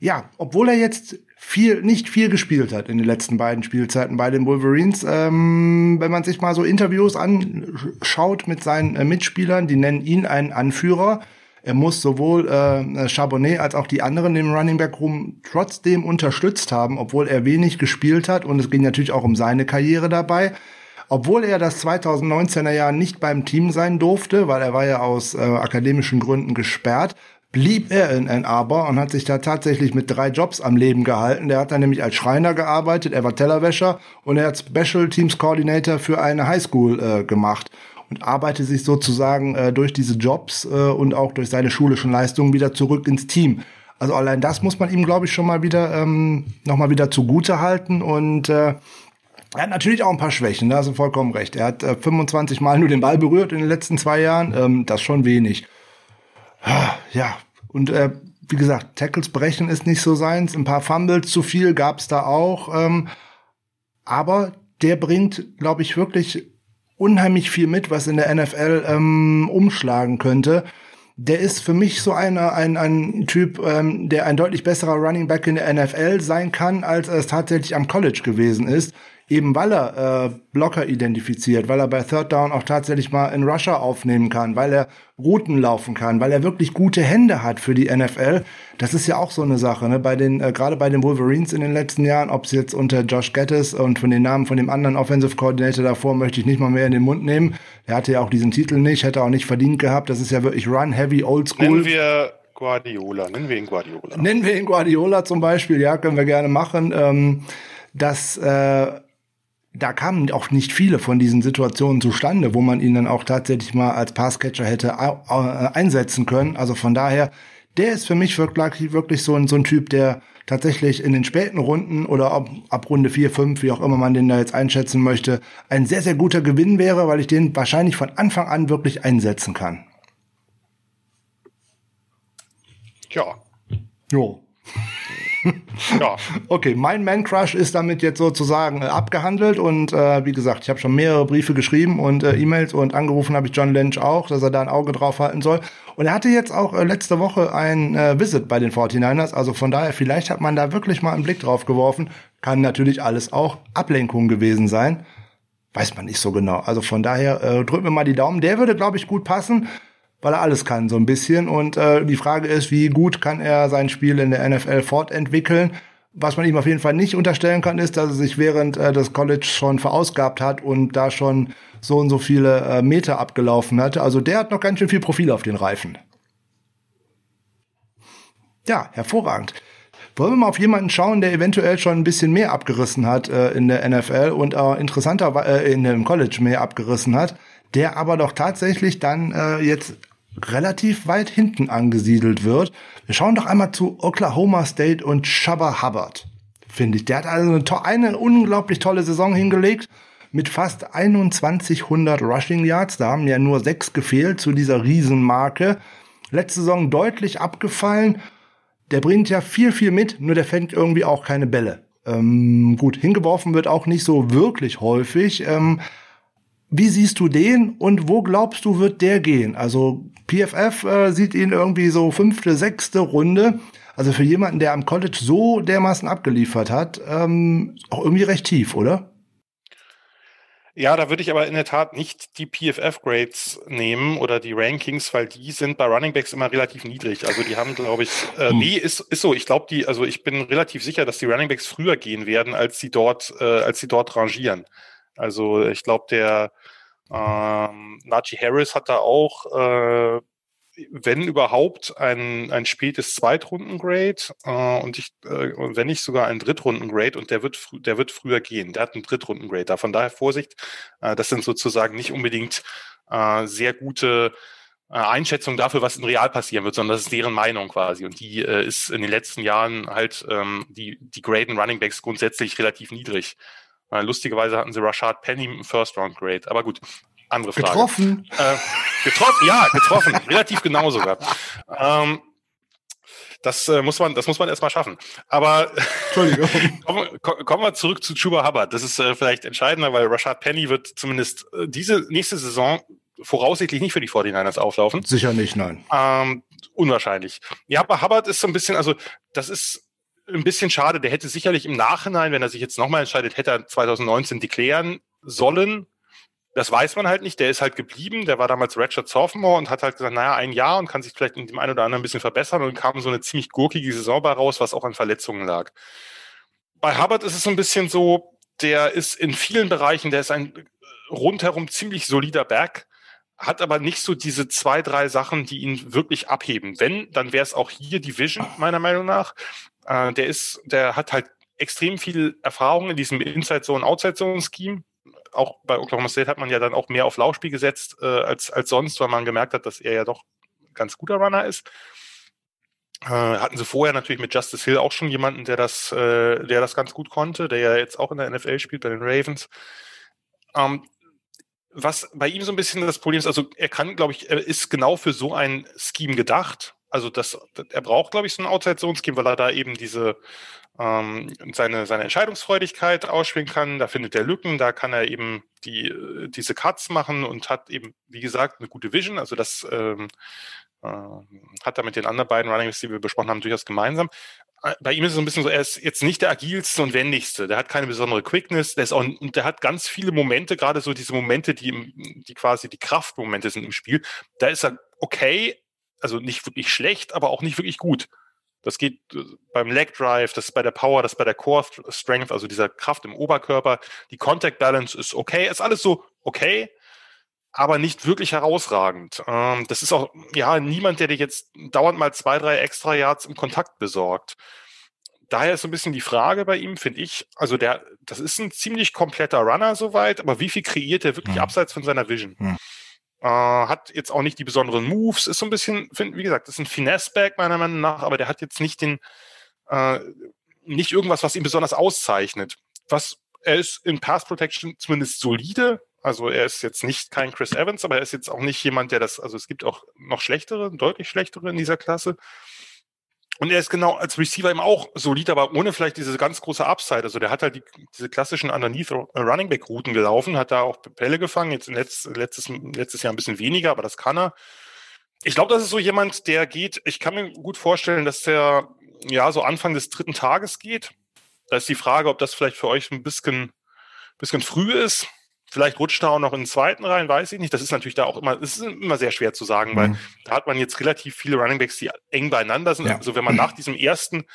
Ja, obwohl er jetzt viel, nicht viel gespielt hat in den letzten beiden Spielzeiten bei den Wolverines. Ähm, wenn man sich mal so Interviews anschaut mit seinen äh, Mitspielern, die nennen ihn einen Anführer. Er muss sowohl äh, Charbonnet als auch die anderen im Running Back Room trotzdem unterstützt haben, obwohl er wenig gespielt hat. Und es ging natürlich auch um seine Karriere dabei. Obwohl er das 2019er Jahr nicht beim Team sein durfte, weil er war ja aus äh, akademischen Gründen gesperrt, blieb er in Ann Arbor und hat sich da tatsächlich mit drei Jobs am Leben gehalten. Der hat dann nämlich als Schreiner gearbeitet, er war Tellerwäscher und er hat Special Teams Coordinator für eine Highschool äh, gemacht und arbeitet sich sozusagen äh, durch diese Jobs äh, und auch durch seine schulischen Leistungen wieder zurück ins Team. Also allein das muss man ihm, glaube ich, schon mal wieder ähm, noch mal wieder zugute halten und äh, er hat natürlich auch ein paar Schwächen, da hast du vollkommen recht. Er hat äh, 25 Mal nur den Ball berührt in den letzten zwei Jahren, ähm, das schon wenig. Ja, und äh, wie gesagt, Tackles brechen ist nicht so seins. Ein paar Fumbles zu viel gab's da auch. Ähm, aber der bringt, glaube ich, wirklich unheimlich viel mit, was in der NFL ähm, umschlagen könnte. Der ist für mich so einer, ein, ein Typ, ähm, der ein deutlich besserer Running Back in der NFL sein kann, als er es tatsächlich am College gewesen ist eben weil er äh, Blocker identifiziert, weil er bei Third Down auch tatsächlich mal einen Rusher aufnehmen kann, weil er Routen laufen kann, weil er wirklich gute Hände hat für die NFL. Das ist ja auch so eine Sache, ne? Bei den äh, gerade bei den Wolverines in den letzten Jahren, ob es jetzt unter Josh Gettis und von den Namen von dem anderen Offensive Coordinator davor möchte ich nicht mal mehr in den Mund nehmen. Er hatte ja auch diesen Titel nicht, hätte auch nicht verdient gehabt. Das ist ja wirklich Run Heavy Old School. Nennen wir Guardiola, nennen wir ihn Guardiola. Nennen wir ihn Guardiola zum Beispiel, ja, können wir gerne machen. Ähm, das äh, da kamen auch nicht viele von diesen Situationen zustande, wo man ihn dann auch tatsächlich mal als Passcatcher hätte einsetzen können. Also von daher, der ist für mich wirklich, wirklich so ein, so ein Typ, der tatsächlich in den späten Runden oder ab, ab Runde 4, 5, wie auch immer man den da jetzt einschätzen möchte, ein sehr, sehr guter Gewinn wäre, weil ich den wahrscheinlich von Anfang an wirklich einsetzen kann. Ja. Jo. (laughs) ja. Okay, mein Man Crush ist damit jetzt sozusagen äh, abgehandelt und äh, wie gesagt, ich habe schon mehrere Briefe geschrieben und äh, E-Mails und angerufen habe ich John Lynch auch, dass er da ein Auge drauf halten soll. Und er hatte jetzt auch äh, letzte Woche ein äh, Visit bei den 49ers, also von daher vielleicht hat man da wirklich mal einen Blick drauf geworfen. Kann natürlich alles auch Ablenkung gewesen sein. Weiß man nicht so genau. Also von daher äh, drücken wir mal die Daumen. Der würde, glaube ich, gut passen weil er alles kann, so ein bisschen. Und äh, die Frage ist, wie gut kann er sein Spiel in der NFL fortentwickeln? Was man ihm auf jeden Fall nicht unterstellen kann, ist, dass er sich während äh, des College schon verausgabt hat und da schon so und so viele äh, Meter abgelaufen hatte. Also der hat noch ganz schön viel Profil auf den Reifen. Ja, hervorragend. Wollen wir mal auf jemanden schauen, der eventuell schon ein bisschen mehr abgerissen hat äh, in der NFL und äh, interessanter äh, in dem College mehr abgerissen hat, der aber doch tatsächlich dann äh, jetzt relativ weit hinten angesiedelt wird. Wir schauen doch einmal zu Oklahoma State und Shabba Hubbard, finde ich. Der hat also eine, eine unglaublich tolle Saison hingelegt mit fast 2100 Rushing Yards. Da haben ja nur sechs gefehlt zu dieser Riesenmarke. Letzte Saison deutlich abgefallen. Der bringt ja viel, viel mit, nur der fängt irgendwie auch keine Bälle. Ähm, gut, hingeworfen wird auch nicht so wirklich häufig. Ähm, wie siehst du den und wo glaubst du, wird der gehen? Also PFF äh, sieht ihn irgendwie so fünfte, sechste Runde. Also für jemanden, der am College so dermaßen abgeliefert hat, ähm, auch irgendwie recht tief, oder? Ja, da würde ich aber in der Tat nicht die PFF-Grades nehmen oder die Rankings, weil die sind bei Runningbacks immer relativ niedrig. Also die haben, glaube ich, äh, hm. nee, ist, ist so. Ich glaube, die, also ich bin relativ sicher, dass die Runningbacks früher gehen werden, als sie dort, äh, als sie dort rangieren. Also ich glaube, der ähm, Najee Harris hat da auch, äh, wenn überhaupt, ein, ein spätes Zweitrunden-Grade äh, und ich, äh, wenn nicht sogar ein Drittrunden-Grade und der wird, der wird früher gehen. Der hat ein Drittrunden-Grade. Da von daher Vorsicht, äh, das sind sozusagen nicht unbedingt äh, sehr gute äh, Einschätzung dafür, was in real passieren wird, sondern das ist deren Meinung quasi. Und die äh, ist in den letzten Jahren halt ähm, die, die Graden Running Backs grundsätzlich relativ niedrig. Lustigerweise hatten sie Rashad Penny im First Round Grade. Aber gut, andere Frage. Getroffen? Äh, getroffen, ja, getroffen. (laughs) relativ genau sogar. Ähm, das äh, muss man, das muss man erstmal schaffen. Aber Entschuldigung. (laughs) kommen, kommen wir zurück zu Chuba Hubbard. Das ist äh, vielleicht entscheidender, weil Rashad Penny wird zumindest äh, diese nächste Saison voraussichtlich nicht für die 49ers auflaufen. Sicher nicht, nein. Ähm, unwahrscheinlich. Ja, aber Hubbard ist so ein bisschen, also das ist ein bisschen schade. Der hätte sicherlich im Nachhinein, wenn er sich jetzt nochmal entscheidet, hätte er 2019 deklären sollen. Das weiß man halt nicht. Der ist halt geblieben. Der war damals Redshirt Sophomore und hat halt gesagt, naja, ein Jahr und kann sich vielleicht in dem einen oder anderen ein bisschen verbessern und kam so eine ziemlich gurkige Saison bei raus, was auch an Verletzungen lag. Bei Hubbard ist es so ein bisschen so, der ist in vielen Bereichen, der ist ein rundherum ziemlich solider Back, hat aber nicht so diese zwei, drei Sachen, die ihn wirklich abheben. Wenn, dann wäre es auch hier die Vision, meiner Meinung nach. Äh, der ist, der hat halt extrem viel Erfahrung in diesem Inside Zone, Outside Zone Scheme. Auch bei Oklahoma State hat man ja dann auch mehr auf Laufspiel gesetzt äh, als, als sonst, weil man gemerkt hat, dass er ja doch ganz guter Runner ist. Äh, hatten sie vorher natürlich mit Justice Hill auch schon jemanden, der das, äh, der das ganz gut konnte, der ja jetzt auch in der NFL spielt bei den Ravens. Ähm, was bei ihm so ein bisschen das Problem ist, also er kann, glaube ich, er ist genau für so ein Scheme gedacht. Also das, er braucht, glaube ich, so ein Outside-Zone-Scheme, weil er da eben diese ähm, seine, seine Entscheidungsfreudigkeit ausspielen kann. Da findet er Lücken, da kann er eben die, diese Cuts machen und hat eben, wie gesagt, eine gute Vision. Also das ähm, äh, hat er mit den anderen beiden Running die wir besprochen haben, durchaus gemeinsam. Äh, bei ihm ist es so ein bisschen so, er ist jetzt nicht der agilste und wendigste. Der hat keine besondere Quickness. Der ist auch, und der hat ganz viele Momente, gerade so diese Momente, die, die quasi die Kraftmomente sind im Spiel. Da ist er okay, also nicht wirklich schlecht, aber auch nicht wirklich gut. Das geht äh, beim Leg Drive, das ist bei der Power, das ist bei der Core Strength, also dieser Kraft im Oberkörper. Die Contact Balance ist okay, ist alles so okay, aber nicht wirklich herausragend. Ähm, das ist auch, ja, niemand, der dir jetzt dauernd mal zwei, drei extra Yards im Kontakt besorgt. Daher ist so ein bisschen die Frage bei ihm, finde ich, also der, das ist ein ziemlich kompletter Runner soweit, aber wie viel kreiert er wirklich mhm. abseits von seiner Vision? Mhm. Äh, hat jetzt auch nicht die besonderen Moves, ist so ein bisschen, wie gesagt, ist ein Finesse-Back meiner Meinung nach, aber der hat jetzt nicht den, äh, nicht irgendwas, was ihn besonders auszeichnet. Was er ist in Pass Protection zumindest solide, also er ist jetzt nicht kein Chris Evans, aber er ist jetzt auch nicht jemand, der das, also es gibt auch noch schlechtere, deutlich schlechtere in dieser Klasse. Und er ist genau als Receiver eben auch solid, aber ohne vielleicht diese ganz große Upside. Also der hat halt die, diese klassischen Underneath Running Back Routen gelaufen, hat da auch Bälle gefangen, jetzt letzt, letztes, letztes Jahr ein bisschen weniger, aber das kann er. Ich glaube, das ist so jemand, der geht, ich kann mir gut vorstellen, dass der ja so Anfang des dritten Tages geht. Da ist die Frage, ob das vielleicht für euch ein bisschen, bisschen früh ist. Vielleicht rutscht er auch noch in den zweiten rein, weiß ich nicht. Das ist natürlich da auch immer, es ist immer sehr schwer zu sagen, mhm. weil da hat man jetzt relativ viele Runningbacks, die eng beieinander sind. Ja. Also wenn man (clears throat) nach diesem ersten,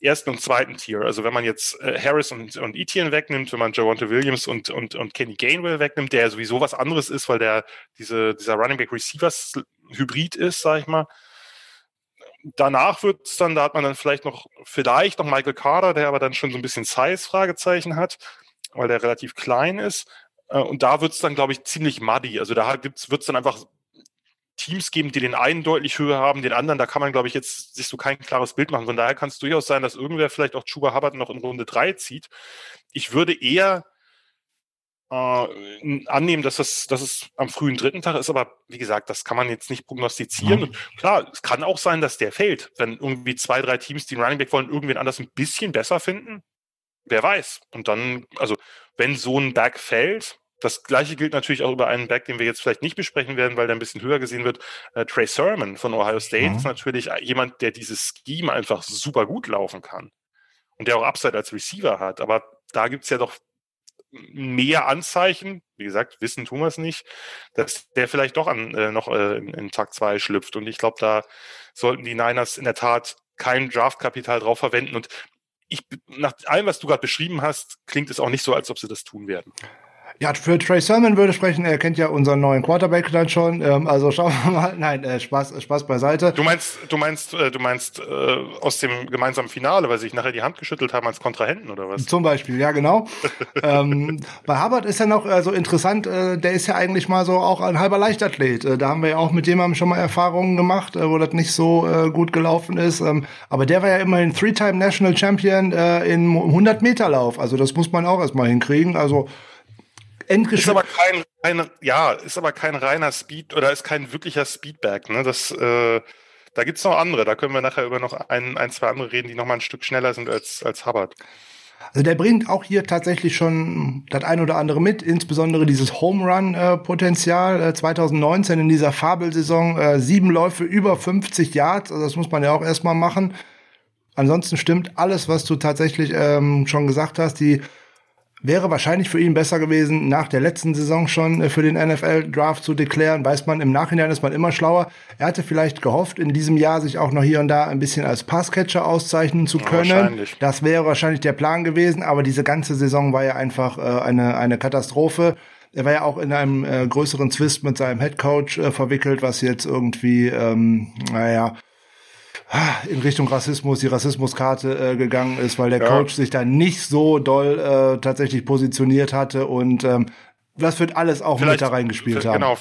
ersten und zweiten Tier, also wenn man jetzt äh, Harris und, und Etienne wegnimmt, wenn man Javonte Williams und, und, und Kenny Gainwell wegnimmt, der sowieso was anderes ist, weil der diese, dieser Running Back Receivers Hybrid ist, sag ich mal. Danach wird es dann, da hat man dann vielleicht noch, vielleicht noch Michael Carter, der aber dann schon so ein bisschen Size-Fragezeichen hat, weil der relativ klein ist. Äh, und da wird es dann, glaube ich, ziemlich muddy. Also da wird es dann einfach Teams geben, die den einen deutlich höher haben, den anderen, da kann man, glaube ich, jetzt sich so kein klares Bild machen. Von daher kann es durchaus sein, dass irgendwer vielleicht auch Chuba Hubbard noch in Runde 3 zieht. Ich würde eher äh, annehmen, dass es, dass es am frühen dritten Tag ist, aber wie gesagt, das kann man jetzt nicht prognostizieren. Mhm. Und klar, es kann auch sein, dass der fällt, wenn irgendwie zwei, drei Teams, die einen Running Back wollen, irgendwen anders ein bisschen besser finden. Wer weiß. Und dann, also wenn so ein Back fällt, das gleiche gilt natürlich auch über einen Back, den wir jetzt vielleicht nicht besprechen werden, weil der ein bisschen höher gesehen wird. Äh, Trey Sermon von Ohio State mhm. ist natürlich jemand, der dieses Scheme einfach super gut laufen kann. Und der auch Upside als Receiver hat. Aber da gibt's ja doch mehr Anzeichen, wie gesagt, wissen tun wir es nicht, dass der vielleicht doch an, äh, noch äh, in, in Tag zwei schlüpft. Und ich glaube, da sollten die Niners in der Tat kein Draftkapital drauf verwenden. Und ich, nach allem, was du gerade beschrieben hast, klingt es auch nicht so, als ob sie das tun werden. Ja, für Trey Sermon würde sprechen, er kennt ja unseren neuen Quarterback dann schon. Ähm, also (laughs) schauen wir mal. Nein, äh, Spaß, Spaß beiseite. Du meinst, du meinst, äh, du meinst äh, aus dem gemeinsamen Finale, weil sie sich nachher die Hand geschüttelt haben als Kontrahenten oder was? Zum Beispiel, ja genau. (laughs) ähm, bei Hubbard ist ja noch äh, so interessant, äh, der ist ja eigentlich mal so auch ein halber Leichtathlet. Äh, da haben wir ja auch mit dem schon mal Erfahrungen gemacht, äh, wo das nicht so äh, gut gelaufen ist. Ähm, aber der war ja immerhin Three-Time National Champion äh, in 100 Meter Lauf. Also das muss man auch erstmal hinkriegen. Also Ist aber kein, kein, ja, ist aber kein reiner Speed oder ist kein wirklicher Speedback. Ne? Das, äh, da gibt's noch andere. Da können wir nachher über noch ein, ein zwei andere reden, die noch mal ein Stück schneller sind als, als Hubbard. Also der bringt auch hier tatsächlich schon das ein oder andere mit, insbesondere dieses Home Run-Potenzial. Äh, 2019 in dieser Fabelsaison äh, sieben Läufe über 50 Yards, also das muss man ja auch erstmal machen. Ansonsten stimmt alles, was du tatsächlich ähm, schon gesagt hast. Die wäre wahrscheinlich für ihn besser gewesen, nach der letzten Saison schon äh, für den NFL-Draft zu deklären. Weiß man, im Nachhinein ist man immer schlauer. Er hatte vielleicht gehofft, in diesem Jahr sich auch noch hier und da ein bisschen als Passcatcher auszeichnen zu können. Das wäre wahrscheinlich der Plan gewesen, aber diese ganze Saison war ja einfach äh, eine, eine Katastrophe. Er war ja auch in einem äh, größeren Zwist mit seinem Headcoach äh, verwickelt, was jetzt irgendwie, ähm, naja, in Richtung Rassismus, die Rassismuskarte äh, gegangen ist, weil der ja. Coach sich da nicht so doll äh, tatsächlich positioniert hatte und ähm, das wird alles auch vielleicht, mit da reingespielt haben. Genau,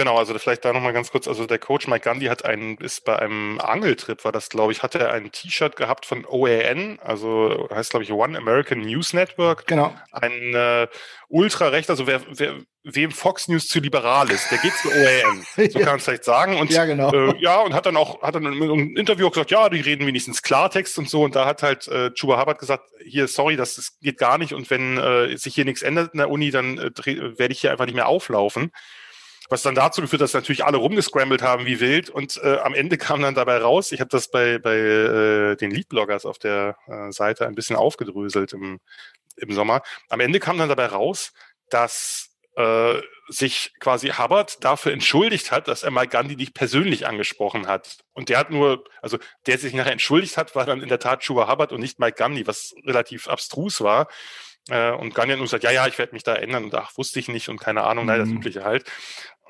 Genau, also vielleicht da nochmal ganz kurz, also der Coach Mike Gandhi hat einen, ist bei einem Angeltrip, war das glaube ich, hat er ein T-Shirt gehabt von OAN, also heißt glaube ich One American News Network. Genau. Ein äh, ultra-recht, also wer, wer, wem Fox News zu liberal ist, der geht zu OAN, (laughs) so kann man es vielleicht sagen. Und, ja, genau. Äh, ja, und hat dann auch, hat dann im Interview auch gesagt, ja, die reden wenigstens Klartext und so. Und da hat halt äh, Chuba Hubbard gesagt, hier, sorry, das, das geht gar nicht. Und wenn äh, sich hier nichts ändert in der Uni, dann äh, werde ich hier einfach nicht mehr auflaufen. Was dann dazu geführt, dass natürlich alle rumgescrambled haben wie wild und äh, am Ende (laughs) kam dann dabei raus, ich habe das bei, bei äh, den Leadbloggers auf der äh, Seite ein bisschen aufgedröselt im, im Sommer. Am Ende kam dann dabei raus, dass äh, sich quasi Hubbard dafür entschuldigt hat, dass er Mike Gandhi nicht persönlich angesprochen hat. Und der hat nur, also der sich nachher entschuldigt hat, war dann in der Tat Schuba Hubbard und nicht Mike Gandhi, was relativ abstrus war. Äh, und Gandhi hat nur gesagt, ja, ja, ich werde mich da ändern und ach, wusste ich nicht und keine Ahnung, mhm. nein, das. Übliche halt.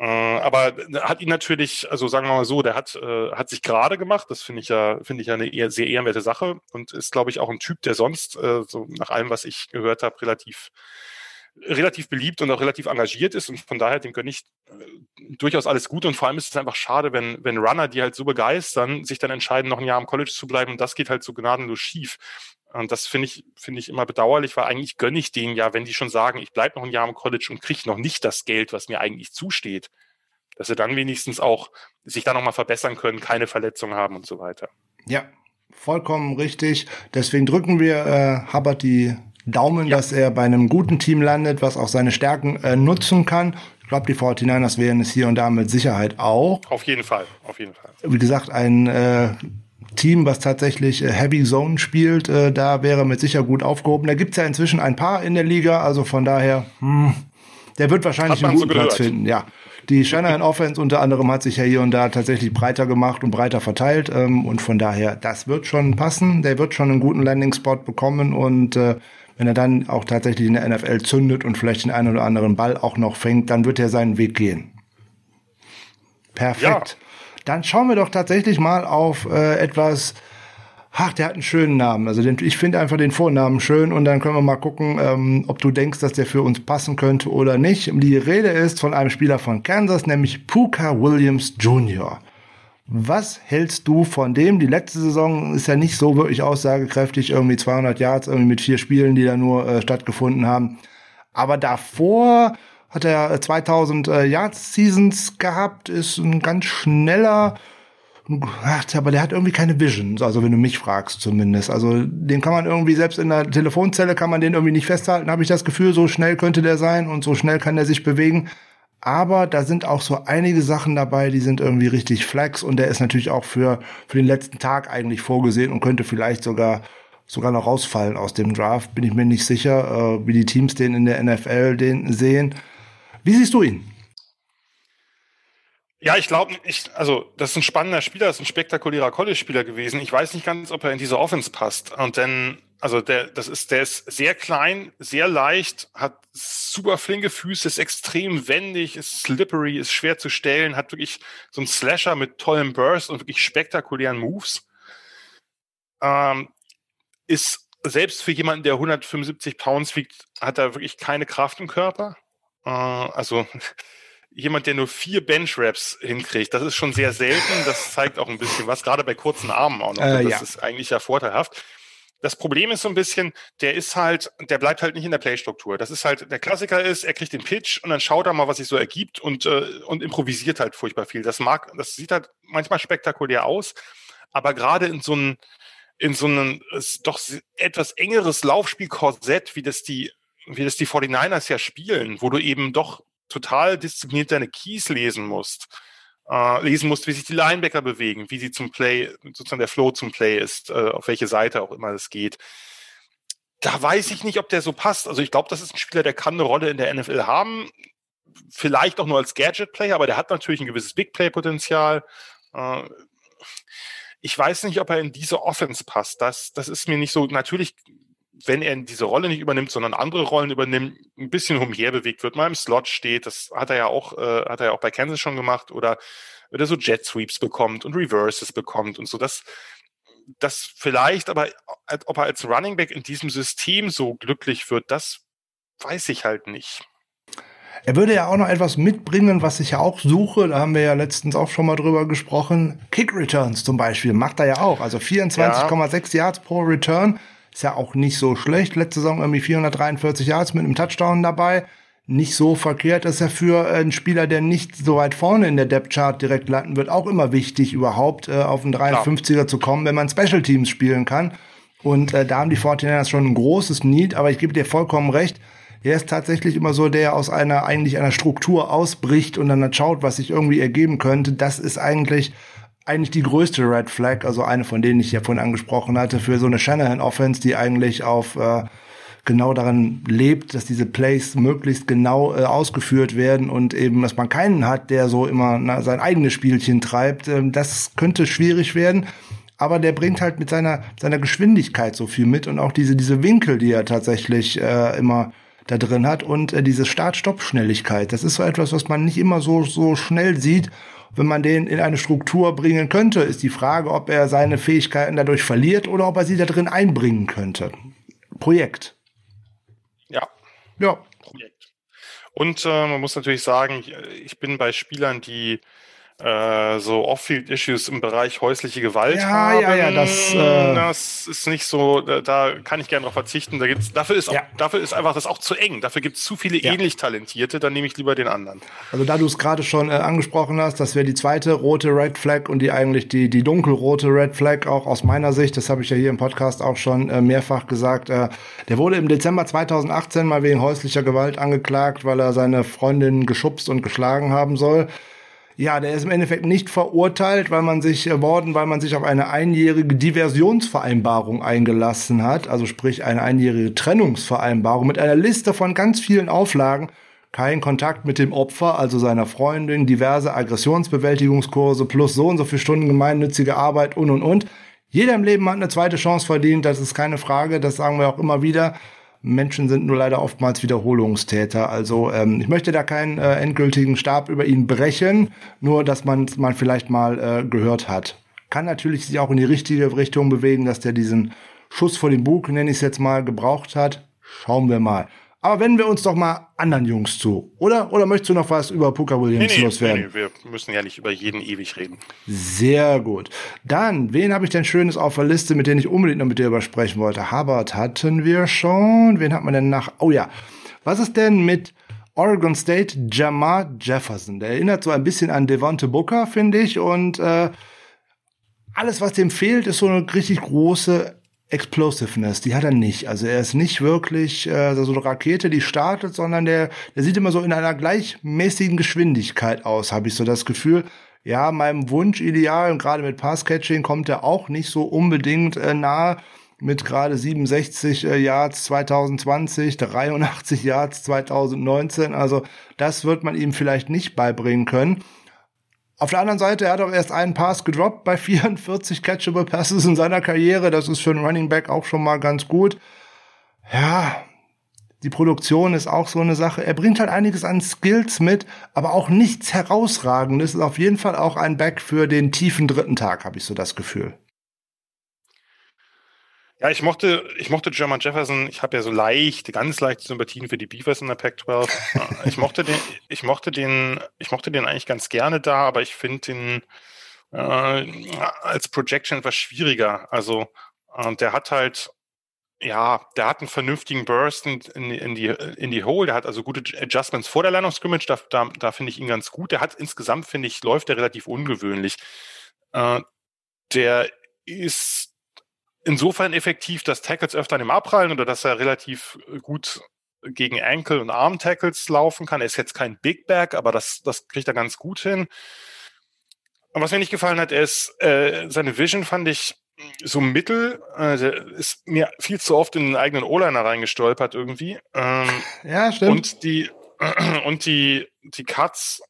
Äh, aber hat ihn natürlich, also sagen wir mal so, der hat, äh, hat sich gerade gemacht. Das finde ich ja, finde ich ja eine eher, sehr ehrenwerte Sache und ist, glaube ich, auch ein Typ, der sonst, äh, so nach allem, was ich gehört habe, relativ relativ beliebt und auch relativ engagiert ist und von daher dem gönne ich äh, durchaus alles gut und vor allem ist es einfach schade, wenn, wenn Runner, die halt so begeistern, sich dann entscheiden, noch ein Jahr am College zu bleiben und das geht halt so gnadenlos schief. Und das finde ich, finde ich immer bedauerlich, weil eigentlich gönne ich denen ja, wenn die schon sagen, ich bleibe noch ein Jahr im College und kriege noch nicht das Geld, was mir eigentlich zusteht, dass sie dann wenigstens auch sich da nochmal verbessern können, keine Verletzungen haben und so weiter. Ja, vollkommen richtig. Deswegen drücken wir äh, Hubbard die Daumen, ja. dass er bei einem guten Team landet, was auch seine Stärken äh, nutzen kann. Ich glaube, die 49ers wären es hier und da mit Sicherheit auch. Auf jeden Fall, auf jeden Fall. Wie gesagt, ein äh, Team, was tatsächlich äh, Heavy Zone spielt, äh, da wäre mit sicher gut aufgehoben. Da gibt's ja inzwischen ein paar in der Liga, also von daher, hm, der wird wahrscheinlich einen guten so Platz finden, ja. Die Shanahan Offense unter anderem hat sich ja hier und da tatsächlich breiter gemacht und breiter verteilt ähm, und von daher, das wird schon passen. Der wird schon einen guten Landing-Spot bekommen und äh, wenn er dann auch tatsächlich in der NFL zündet und vielleicht den einen oder anderen Ball auch noch fängt, dann wird er seinen Weg gehen. Perfekt. Ja. Dann schauen wir doch tatsächlich mal auf äh, etwas. Ach, der hat einen schönen Namen. Also den, ich finde einfach den Vornamen schön und dann können wir mal gucken, ähm, ob du denkst, dass der für uns passen könnte oder nicht. Die Rede ist von einem Spieler von Kansas, nämlich Puka Williams Jr. Was hältst du von dem? Die letzte Saison ist ja nicht so wirklich aussagekräftig, irgendwie 200 Yards, irgendwie mit vier Spielen, die da nur äh, stattgefunden haben. Aber davor hat er 2000 äh, Yards Seasons gehabt, ist ein ganz schneller, aber der hat irgendwie keine Vision, also wenn du mich fragst zumindest. Also den kann man irgendwie, selbst in der Telefonzelle kann man den irgendwie nicht festhalten, habe ich das Gefühl, so schnell könnte der sein und so schnell kann der sich bewegen. Aber da sind auch so einige Sachen dabei, die sind irgendwie richtig flex und der ist natürlich auch für, für den letzten Tag eigentlich vorgesehen und könnte vielleicht sogar sogar noch rausfallen aus dem Draft. Bin ich mir nicht sicher, äh, wie die Teams den in der NFL den sehen. Wie siehst du ihn? Ja, ich glaube, ich, also das ist ein spannender Spieler, das ist ein spektakulärer College-Spieler gewesen. Ich weiß nicht ganz, ob er in diese Offense passt. Und dann, also der, das ist, der ist sehr klein, sehr leicht, hat super flinke Füße, ist extrem wendig, ist slippery, ist schwer zu stellen, hat wirklich so einen Slasher mit tollem Burst und wirklich spektakulären Moves. Ähm, ist selbst für jemanden, der 175 Pounds wiegt, hat er wirklich keine Kraft im Körper. Äh, also jemand, der nur vier Bench-Raps hinkriegt, das ist schon sehr selten. Das zeigt auch ein bisschen was, gerade bei kurzen Armen auch noch. Äh, das ja. ist eigentlich ja vorteilhaft. Das Problem ist so ein bisschen, der ist halt, der bleibt halt nicht in der Playstruktur. Das ist halt, der Klassiker ist, er kriegt den Pitch und dann schaut er mal, was sich so ergibt und, äh, und improvisiert halt furchtbar viel. Das mag, das sieht halt manchmal spektakulär aus, aber gerade in so einem, in so einem doch etwas engeres Laufspielkorsett, wie das die wie das die 49ers ja spielen, wo du eben doch total diszipliniert deine Keys lesen musst, äh, lesen musst, wie sich die Linebacker bewegen, wie sie zum Play, sozusagen der Flow zum Play ist, äh, auf welche Seite auch immer es geht. Da weiß ich nicht, ob der so passt. Also ich glaube, das ist ein Spieler, der kann eine Rolle in der NFL haben. Vielleicht auch nur als Gadget-Player, aber der hat natürlich ein gewisses Big-Play-Potenzial. Äh, ich weiß nicht, ob er in diese Offense passt. Das, das ist mir nicht so. Natürlich wenn er diese Rolle nicht übernimmt, sondern andere Rollen übernimmt, ein bisschen umherbewegt wird, mal im Slot steht, das hat er ja auch, äh, hat er ja auch bei Kansas schon gemacht, oder oder so Jet Sweeps bekommt und Reverses bekommt und so. Das, das vielleicht, aber ob er als Running Back in diesem System so glücklich wird, das weiß ich halt nicht. Er würde ja auch noch etwas mitbringen, was ich ja auch suche. Da haben wir ja letztens auch schon mal drüber gesprochen. Kick Returns zum Beispiel macht er ja auch. Also 24,6 ja. Yards pro Return. Ist ja auch nicht so schlecht. Letzte Saison irgendwie 443 Yards mit einem Touchdown dabei. Nicht so verkehrt. Das ist ja für einen Spieler, der nicht so weit vorne in der Depth Chart direkt landen wird, auch immer wichtig, überhaupt äh, auf einen 53er Klar. zu kommen, wenn man Special Teams spielen kann. Und äh, da haben die 49ers schon ein großes Need, aber ich gebe dir vollkommen recht. Er ist tatsächlich immer so, der aus einer eigentlich einer Struktur ausbricht und dann schaut, was sich irgendwie ergeben könnte. Das ist eigentlich eigentlich die größte Red Flag, also eine von denen ich ja vorhin angesprochen hatte, für so eine Shanahan-Offense, die eigentlich auf äh, genau daran lebt, dass diese Plays möglichst genau äh, ausgeführt werden und eben, dass man keinen hat, der so immer na, sein eigenes Spielchen treibt. Ähm, das könnte schwierig werden. Aber der bringt halt mit seiner, seiner Geschwindigkeit so viel mit und auch diese, diese Winkel, die er tatsächlich äh, immer da drin hat und äh, diese Start-Stopp-Schnelligkeit. Das ist so etwas, was man nicht immer so, so schnell sieht wenn man den in eine Struktur bringen könnte, ist die Frage, ob er seine Fähigkeiten dadurch verliert oder ob er sie da drin einbringen könnte. Projekt. Ja. Ja. Projekt. Und äh, man muss natürlich sagen, ich, ich bin bei Spielern, die äh, so Off-Field-Issues im Bereich häusliche Gewalt ja, haben. Ja, ja, das, äh das ist nicht so, da, da kann ich gerne darauf verzichten. Da gibt's, dafür, ist auch, ja. dafür ist einfach das auch zu eng. Dafür gibt es zu viele ja. ähnlich Talentierte, dann nehme ich lieber den anderen. Also da du es gerade schon äh, angesprochen hast, das wäre die zweite rote Red Flag und die eigentlich die, die dunkelrote Red Flag auch aus meiner Sicht, das habe ich ja hier im Podcast auch schon äh, mehrfach gesagt, äh, der wurde im Dezember 2018 mal wegen häuslicher Gewalt angeklagt, weil er seine Freundin geschubst und geschlagen haben soll. Ja, der ist im Endeffekt nicht verurteilt, weil man sich äh, worden, weil man sich auf eine einjährige Diversionsvereinbarung eingelassen hat, also sprich eine einjährige Trennungsvereinbarung mit einer Liste von ganz vielen Auflagen. Kein Kontakt mit dem Opfer, also seiner Freundin, diverse Aggressionsbewältigungskurse plus so und so viele Stunden gemeinnützige Arbeit und und und. Jeder im Leben hat eine zweite Chance verdient, das ist keine Frage, das sagen wir auch immer wieder. Menschen sind nur leider oftmals Wiederholungstäter. Also ähm, ich möchte da keinen äh, endgültigen Stab über ihn brechen, nur dass man es mal vielleicht mal äh, gehört hat. Kann natürlich sich auch in die richtige Richtung bewegen, dass der diesen Schuss vor den Bug, nenne ich es jetzt mal, gebraucht hat. Schauen wir mal. Aber wenden wir uns doch mal anderen Jungs zu, oder? Oder möchtest du noch was über Puka Williams nee, nee, loswerden? Nee, wir müssen ja nicht über jeden ewig reden. Sehr gut. Dann, wen habe ich denn Schönes auf der Liste, mit dem ich unbedingt noch mit dir übersprechen wollte? Hubbard hatten wir schon. Wen hat man denn nach? Oh ja. Was ist denn mit Oregon State Jamar Jefferson? Der erinnert so ein bisschen an Devonte Booker, finde ich. Und äh, alles, was dem fehlt, ist so eine richtig große Explosiveness, die hat er nicht. Also er ist nicht wirklich äh, so eine Rakete, die startet, sondern der, der sieht immer so in einer gleichmäßigen Geschwindigkeit aus, habe ich so das Gefühl. Ja, meinem Wunschideal und gerade mit Passcatching kommt er auch nicht so unbedingt äh, nahe. Mit gerade 67 äh, Yards 2020, 83 Yards 2019. Also das wird man ihm vielleicht nicht beibringen können. Auf der anderen Seite, er hat auch erst einen Pass gedroppt bei (laughs) 44 catchable Passes in seiner Karriere. Das ist für einen Running Back auch schon mal ganz gut. Ja, die Produktion ist auch so eine Sache. Er bringt halt einiges an Skills mit, aber auch nichts herausragendes. Ist auf jeden Fall auch ein Back für den tiefen dritten Tag, habe ich so das Gefühl. Ja, ich mochte, ich mochte German Jefferson. Ich habe ja so leicht, ganz leichte Sympathien für die Beavers in der Pac-12. (laughs) ich mochte den, ich mochte den, ich mochte den eigentlich ganz gerne da, aber ich finde den äh, als Projection etwas schwieriger. Also äh, der hat halt, ja, der hat einen vernünftigen Burst in, in, in, die in die Hole. Der hat also gute Adjustments vor der Line Scrimmage. Da, da, da finde ich ihn ganz gut. Der hat insgesamt finde ich läuft er relativ ungewöhnlich. Äh, der ist insofern effektiv, dass Tackles öfter an ihm abprallen oder dass er relativ gut gegen Ankle- und Arm-Tackles laufen kann. Er ist jetzt kein Big Back, aber das, das kriegt er ganz gut hin. was mir nicht gefallen hat, ist, äh, seine Vision fand ich so mittel, äh, der ist mir viel zu oft in den eigenen O-Liner reingestolpert irgendwie. Ähm, ja, stimmt. Und die, (clears throat) und die, die Cuts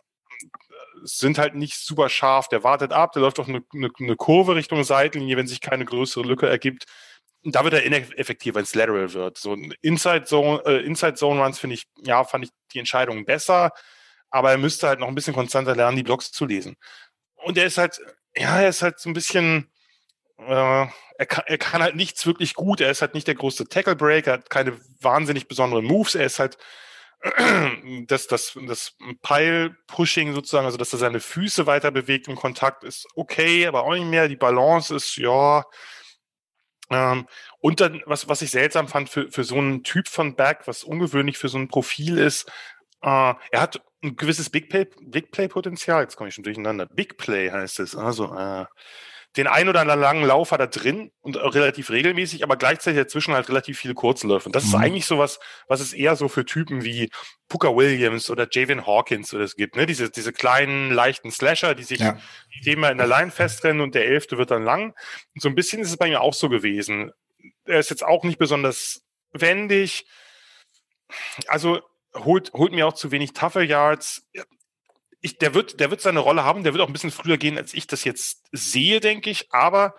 sind halt nicht super scharf. Der wartet ab, der läuft auf eine, eine, eine Kurve Richtung Seitenlinie, wenn sich keine größere Lücke ergibt. Da wird er ineffektiv, wenn es lateral wird. So Inside Zone, äh, Inside Zone Runs finde ich, ja, fand ich die Entscheidung besser, aber er müsste halt noch ein bisschen konstanter lernen, die Blocks zu lesen. Und er ist halt, ja, er ist halt so ein bisschen, äh, er, kann, er kann halt nichts wirklich gut. Er ist halt nicht der größte Tackle Break, er hat keine wahnsinnig besonderen Moves. Er ist halt das, das, das Pile-Pushing sozusagen, also dass er seine Füße weiter bewegt im Kontakt, ist okay, aber auch nicht mehr. Die Balance ist, ja. Ähm, und dann, was, was ich seltsam fand für, für so einen Typ von Back, was ungewöhnlich für so ein Profil ist, äh, er hat ein gewisses Big Play, Big Play. Jetzt komme ich schon durcheinander. Big Play heißt es. Also, äh, den ein oder anderen langen Lauf hat er drin und relativ regelmäßig, aber gleichzeitig dazwischen halt relativ viele Kurzenläufe. Und das mhm. ist eigentlich sowas, was es eher so für Typen wie Puka Williams oder Javin Hawkins oder es gibt, ne? Diese, diese kleinen, leichten Slasher, die sich ja. Thema in der Line festrennen und der Elfte wird dann lang. Und so ein bisschen ist es bei mir auch so gewesen. Er ist jetzt auch nicht besonders wendig. Also holt, holt mir auch zu wenig Tougher Yards ich, der wird, der wird seine Rolle haben, der wird auch ein bisschen früher gehen, als ich das jetzt sehe, denke ich, aber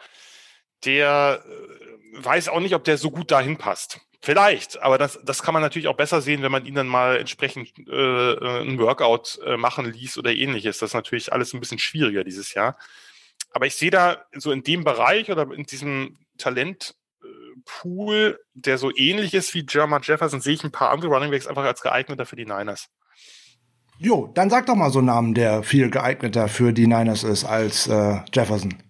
der äh, weiß auch nicht, ob der so gut dahin passt. Vielleicht, aber das, das kann man natürlich auch besser sehen, wenn man ihn dann mal entsprechend äh, äh ein Workout äh, machen ließ oder ähnliches. Das ist natürlich alles ein bisschen schwieriger dieses Jahr. Aber ich sehe da so in dem Bereich oder in diesem Talentpool, der so ähnlich ist wie Jerma Jefferson, sehe ich ein paar andere Running Backs einfach als geeigneter für die Niners. Jo, dann sag doch mal so einen Namen, der viel geeigneter für die Niners ist als äh, Jefferson.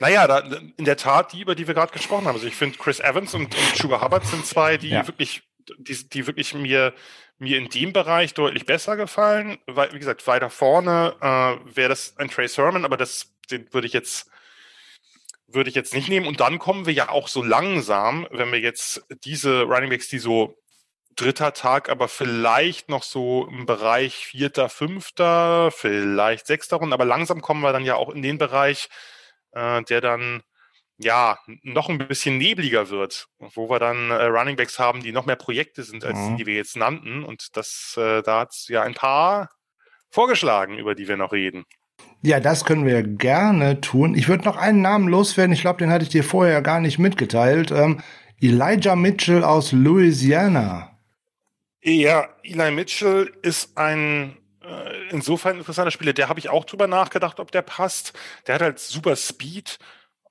Naja, da, in der Tat die, über die wir gerade gesprochen haben. Also ich finde, Chris Evans und, und Sugar Hubbard sind zwei, die ja. wirklich, die, die wirklich mir, mir in dem Bereich deutlich besser gefallen. Weil, wie gesagt, weiter vorne äh, wäre das ein Trey Sermon, aber das den würde ich jetzt würde ich jetzt nicht nehmen. Und dann kommen wir ja auch so langsam, wenn wir jetzt diese Running Backs, die so dritter Tag, aber vielleicht noch so im Bereich vierter, fünfter, vielleicht sechster Runde. Aber langsam kommen wir dann ja auch in den Bereich, äh, der dann ja noch ein bisschen nebliger wird, wo wir dann äh, Running Backs haben, die noch mehr Projekte sind als mhm. die, die wir jetzt nannten. Und das, äh, da hat es ja ein paar vorgeschlagen, über die wir noch reden. Ja, das können wir gerne tun. Ich würde noch einen Namen loswerden. Ich glaube, den hatte ich dir vorher gar nicht mitgeteilt. Ähm, Elijah Mitchell aus Louisiana. Ja, Eli Mitchell ist ein äh, insofern interessanter Spieler. Der habe ich auch drüber nachgedacht, ob der passt. Der hat halt super Speed.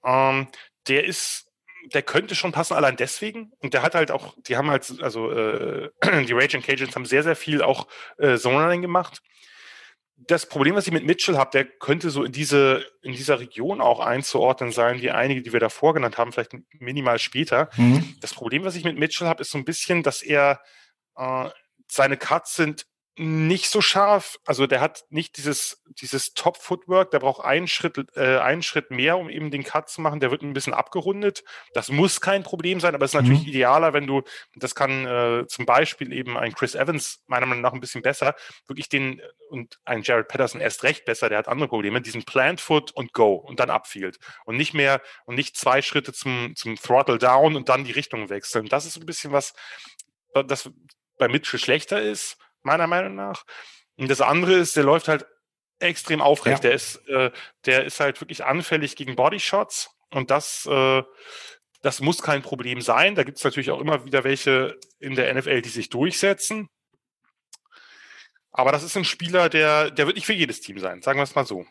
Ähm, der ist, der könnte schon passen, allein deswegen. Und der hat halt auch, die haben halt, also äh, (clears throat) die Raging Cajuns haben sehr, sehr viel auch äh, Zone gemacht. Das Problem, was ich mit Mitchell habe, der könnte so in diese in dieser Region auch einzuordnen sein, wie einige, die wir davor genannt haben, vielleicht minimal später. Mhm. Das Problem, was ich mit Mitchell habe, ist so ein bisschen, dass er äh, seine Cuts sind nicht so scharf. Also der hat nicht dieses, dieses Top-Footwork, der braucht einen Schritt, äh, einen Schritt mehr, um eben den Cut zu machen. Der wird ein bisschen abgerundet. Das muss kein Problem sein, aber es ist natürlich mhm. idealer, wenn du, das kann äh, zum Beispiel eben ein Chris Evans meiner Meinung nach ein bisschen besser, wirklich den, und ein Jared Patterson erst recht besser, der hat andere Probleme, diesen Plant Foot und Go und dann Upfield. Und nicht mehr, und nicht zwei Schritte zum, zum Throttle Down und dann die Richtung wechseln. Das ist ein bisschen was, das, bei Mitchell schlechter ist, meiner Meinung nach. Und das andere ist, der läuft halt extrem aufrecht. Ja. Der ist, äh, der ist halt wirklich anfällig gegen Bodyshots und das, äh, das muss kein Problem sein. Da gibt es natürlich auch immer wieder welche in der NFL, die sich durchsetzen. Aber das ist ein Spieler, der, der wird nicht für jedes Team sein, sagen wir es mal so.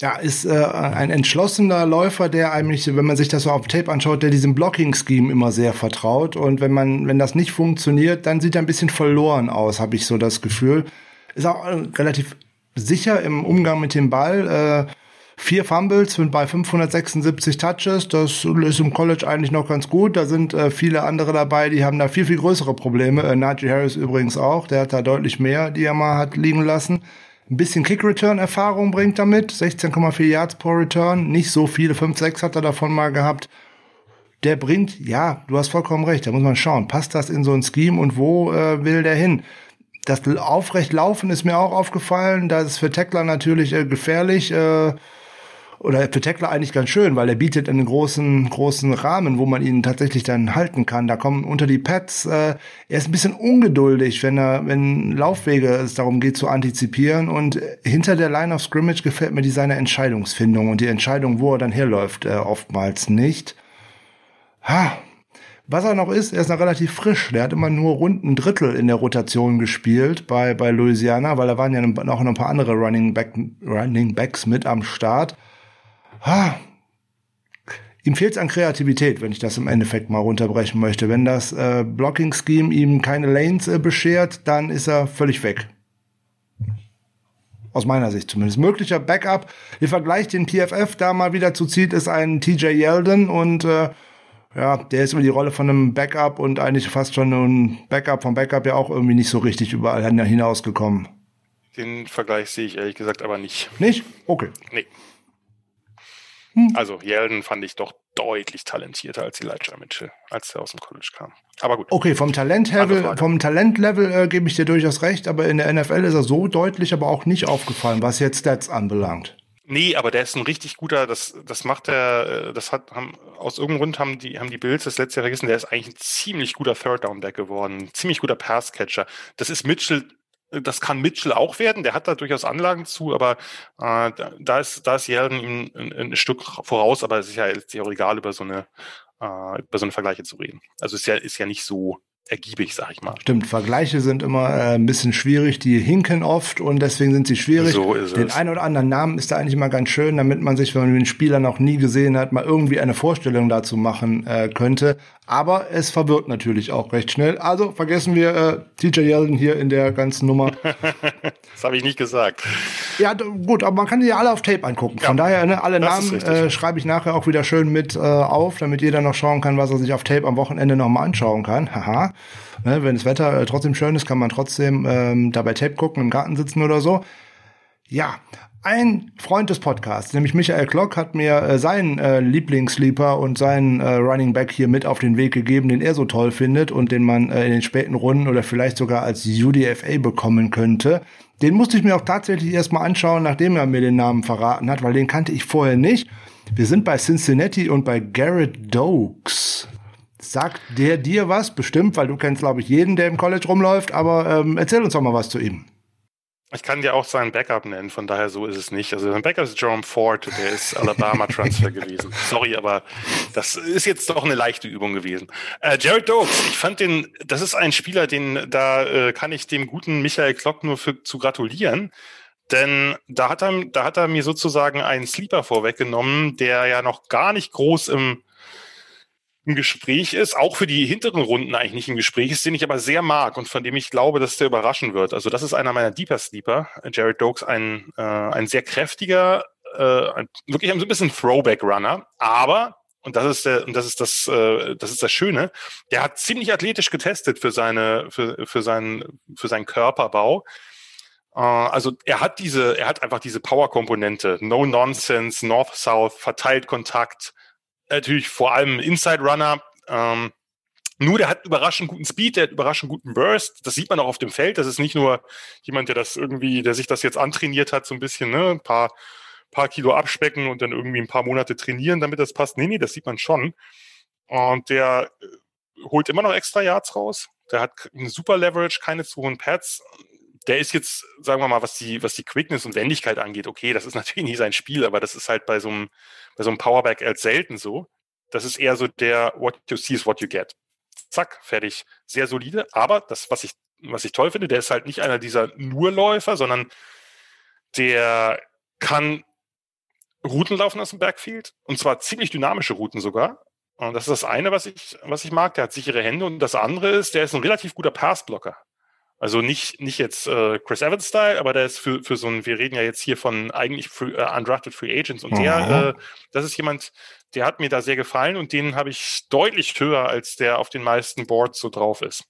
Ja, ist äh, ein entschlossener Läufer, der eigentlich, wenn man sich das so auf Tape anschaut, der diesem Blocking-Scheme immer sehr vertraut. Und wenn man, wenn das nicht funktioniert, dann sieht er ein bisschen verloren aus, habe ich so das Gefühl. Ist auch äh, relativ sicher im Umgang mit dem Ball. Äh, vier Fumbles sind bei 576 Touches. Das ist im College eigentlich noch ganz gut. Da sind äh, viele andere dabei, die haben da viel, viel größere Probleme. Äh, Najee Harris übrigens auch. Der hat da deutlich mehr, die er mal hat liegen lassen ein bisschen Kick-Return-Erfahrung bringt damit. 16,4 Yards pro Return. Nicht so viele. 5, 6 hat er davon mal gehabt. Der bringt, ja, du hast vollkommen recht. Da muss man schauen. Passt das in so ein Scheme und wo äh, will der hin? Das aufrecht laufen ist mir auch aufgefallen. Das ist für Tackler natürlich äh, gefährlich. Äh, oder für Tackler eigentlich ganz schön, weil er bietet einen großen, großen Rahmen, wo man ihn tatsächlich dann halten kann. Da kommen unter die Pads, äh, er ist ein bisschen ungeduldig, wenn er, wenn Laufwege es darum geht zu antizipieren und hinter der Line of Scrimmage gefällt mir die seine Entscheidungsfindung und die Entscheidung, wo er dann herläuft, äh, oftmals nicht. Ha, was er noch ist, er ist noch relativ frisch. Der hat immer nur rund ein Drittel in der Rotation gespielt bei, bei Louisiana, weil da waren ja noch ein paar andere Running, Back, Running Backs mit am Start. Ha. Ihm fehlt es an Kreativität, wenn ich das im Endeffekt mal runterbrechen möchte. Wenn das äh, Blocking-Scheme ihm keine Lanes äh, beschert, dann ist er völlig weg. Aus meiner Sicht zumindest. Möglicher Backup. Ihr Vergleich, den PFF da mal wieder zu zieht, ist ein TJ Yeldon und äh, ja, der ist über die Rolle von einem Backup und eigentlich fast schon ein Backup vom Backup ja auch irgendwie nicht so richtig überall hinausgekommen. Den Vergleich sehe ich ehrlich gesagt aber nicht. Nicht? Okay. Nee. Hm. Also Yeldon fand ich doch deutlich talentierter als Elijah Mitchell, als er aus dem College kam. Aber gut. Okay, vom Talentlevel, vom Talentlevel äh, gebe ich dir durchaus recht, aber in der NFL ist er so deutlich, aber auch nicht aufgefallen, was jetzt Stats anbelangt. Nee, aber der ist ein richtig guter, das, das macht er, äh, das hat, haben, aus irgendeinem Grund haben die, haben die Bills das letzte Jahr vergessen, der ist eigentlich ein ziemlich guter Third Down Back geworden, ziemlich guter Passcatcher. Das ist Mitchell, das kann Mitchell auch werden, der hat da durchaus Anlagen zu, aber äh, da ist, da ist Yeldon ihm ein, ein, Stück voraus, aber es ist ja letztlich auch egal, über so eine, äh, über so eine Vergleiche zu reden. Also ist ja, ist ja nicht so, ergiebig, sag ich mal. Stimmt, Vergleiche sind immer äh, ein bisschen schwierig, die hinken oft und deswegen sind sie schwierig. So ist den es. einen oder anderen Namen ist da eigentlich immer ganz schön, damit man sich, wenn man den Spieler noch nie gesehen hat, mal irgendwie eine Vorstellung dazu machen äh, könnte. Aber es verwirrt natürlich auch recht schnell. Also vergessen wir äh, TJ Yeldon hier in der ganzen Nummer. (laughs) das habe ich nicht gesagt. Ja, gut, aber man kann die ja alle auf Tape angucken. Von ja, daher, ne, alle Namen äh, schreibe ich nachher auch wieder schön mit äh, auf, damit jeder noch schauen kann, was er sich auf Tape am Wochenende noch mal anschauen kann. Haha. Ne, wenn das Wetter äh, trotzdem schön ist, kann man trotzdem ähm, dabei Tape gucken, im Garten sitzen oder so. Ja, ein Freund des Podcasts, nämlich Michael Klock, hat mir äh, seinen äh, Lieblingssleeper und seinen äh, Running Back hier mit auf den Weg gegeben, den er so toll findet und den man äh, in den späten Runden oder vielleicht sogar als UDFA bekommen könnte. Den musste ich mir auch tatsächlich erstmal anschauen, nachdem er mir den Namen verraten hat, weil den kannte ich vorher nicht. Wir sind bei Cincinnati und bei Garrett Dokes. Sagt der dir was? Bestimmt, weil du kennst, glaube ich, jeden, der im College rumläuft, aber ähm, erzähl uns doch mal was zu ihm. Ich kann dir auch seinen Backup nennen, von daher so ist es nicht. Also sein Backup ist Jerome Ford, der ist Alabama-Transfer (laughs) gewesen. Sorry, aber das ist jetzt doch eine leichte Übung gewesen. Äh, Jared Dokes, ich fand den, das ist ein Spieler, den, da äh, kann ich dem guten Michael Klock nur für, zu gratulieren. Denn da hat er, da hat er mir sozusagen einen Sleeper vorweggenommen, der ja noch gar nicht groß im im Gespräch ist, auch für die hinteren Runden eigentlich nicht im Gespräch ist, den ich aber sehr mag und von dem ich glaube, dass der überraschen wird. Also das ist einer meiner Deeper Sleeper. Jared Dokes, ein, äh, ein sehr kräftiger, äh, wirklich ein bisschen Throwback-Runner, aber und das ist der, und das ist das, äh, das ist das Schöne. Der hat ziemlich athletisch getestet für seine, für, für seinen, für seinen Körperbau. Äh, also er hat diese, er hat einfach diese Power-Komponente, No Nonsense, North-South, verteilt Kontakt, natürlich vor allem Inside Runner. Ähm, nur der hat überraschend guten Speed, der hat überraschend guten Burst. Das sieht man auch auf dem Feld. Das ist nicht nur jemand, der das irgendwie, der sich das jetzt antrainiert hat, so ein bisschen, ne, ein paar, paar Kilo abspecken und dann irgendwie ein paar Monate trainieren, damit das passt. Nee, nee, das sieht man schon. Und der äh, holt immer noch extra Yards raus. Der hat eine super Leverage, keine zu hohen Pads. Der ist jetzt, sagen wir mal, was die, was die Quickness und Wendigkeit angeht, okay, das ist (laughs) natürlich nicht sein Spiel, aber das ist halt bei so einem, bei so einem Powerback als selten so. Das ist eher so der What you see is what you get. Zack, fertig. Sehr solide. Aber das, was ich, was ich toll finde, der ist halt nicht einer dieser Nurläufer, sondern der kann Routen laufen aus dem Backfield und zwar ziemlich dynamische Routen sogar. Und das ist das eine, was ich, was ich mag. Der hat sichere Hände und das andere ist, der ist ein relativ guter Passblocker. Also nicht, nicht jetzt äh, Chris Evans-Style, aber der ist für, für so ein, wir reden ja jetzt hier von eigentlich free, äh, undrafted Free Agents und der, äh, das ist jemand, der hat mir da sehr gefallen und den habe ich deutlich höher, als der auf den meisten Boards so drauf ist.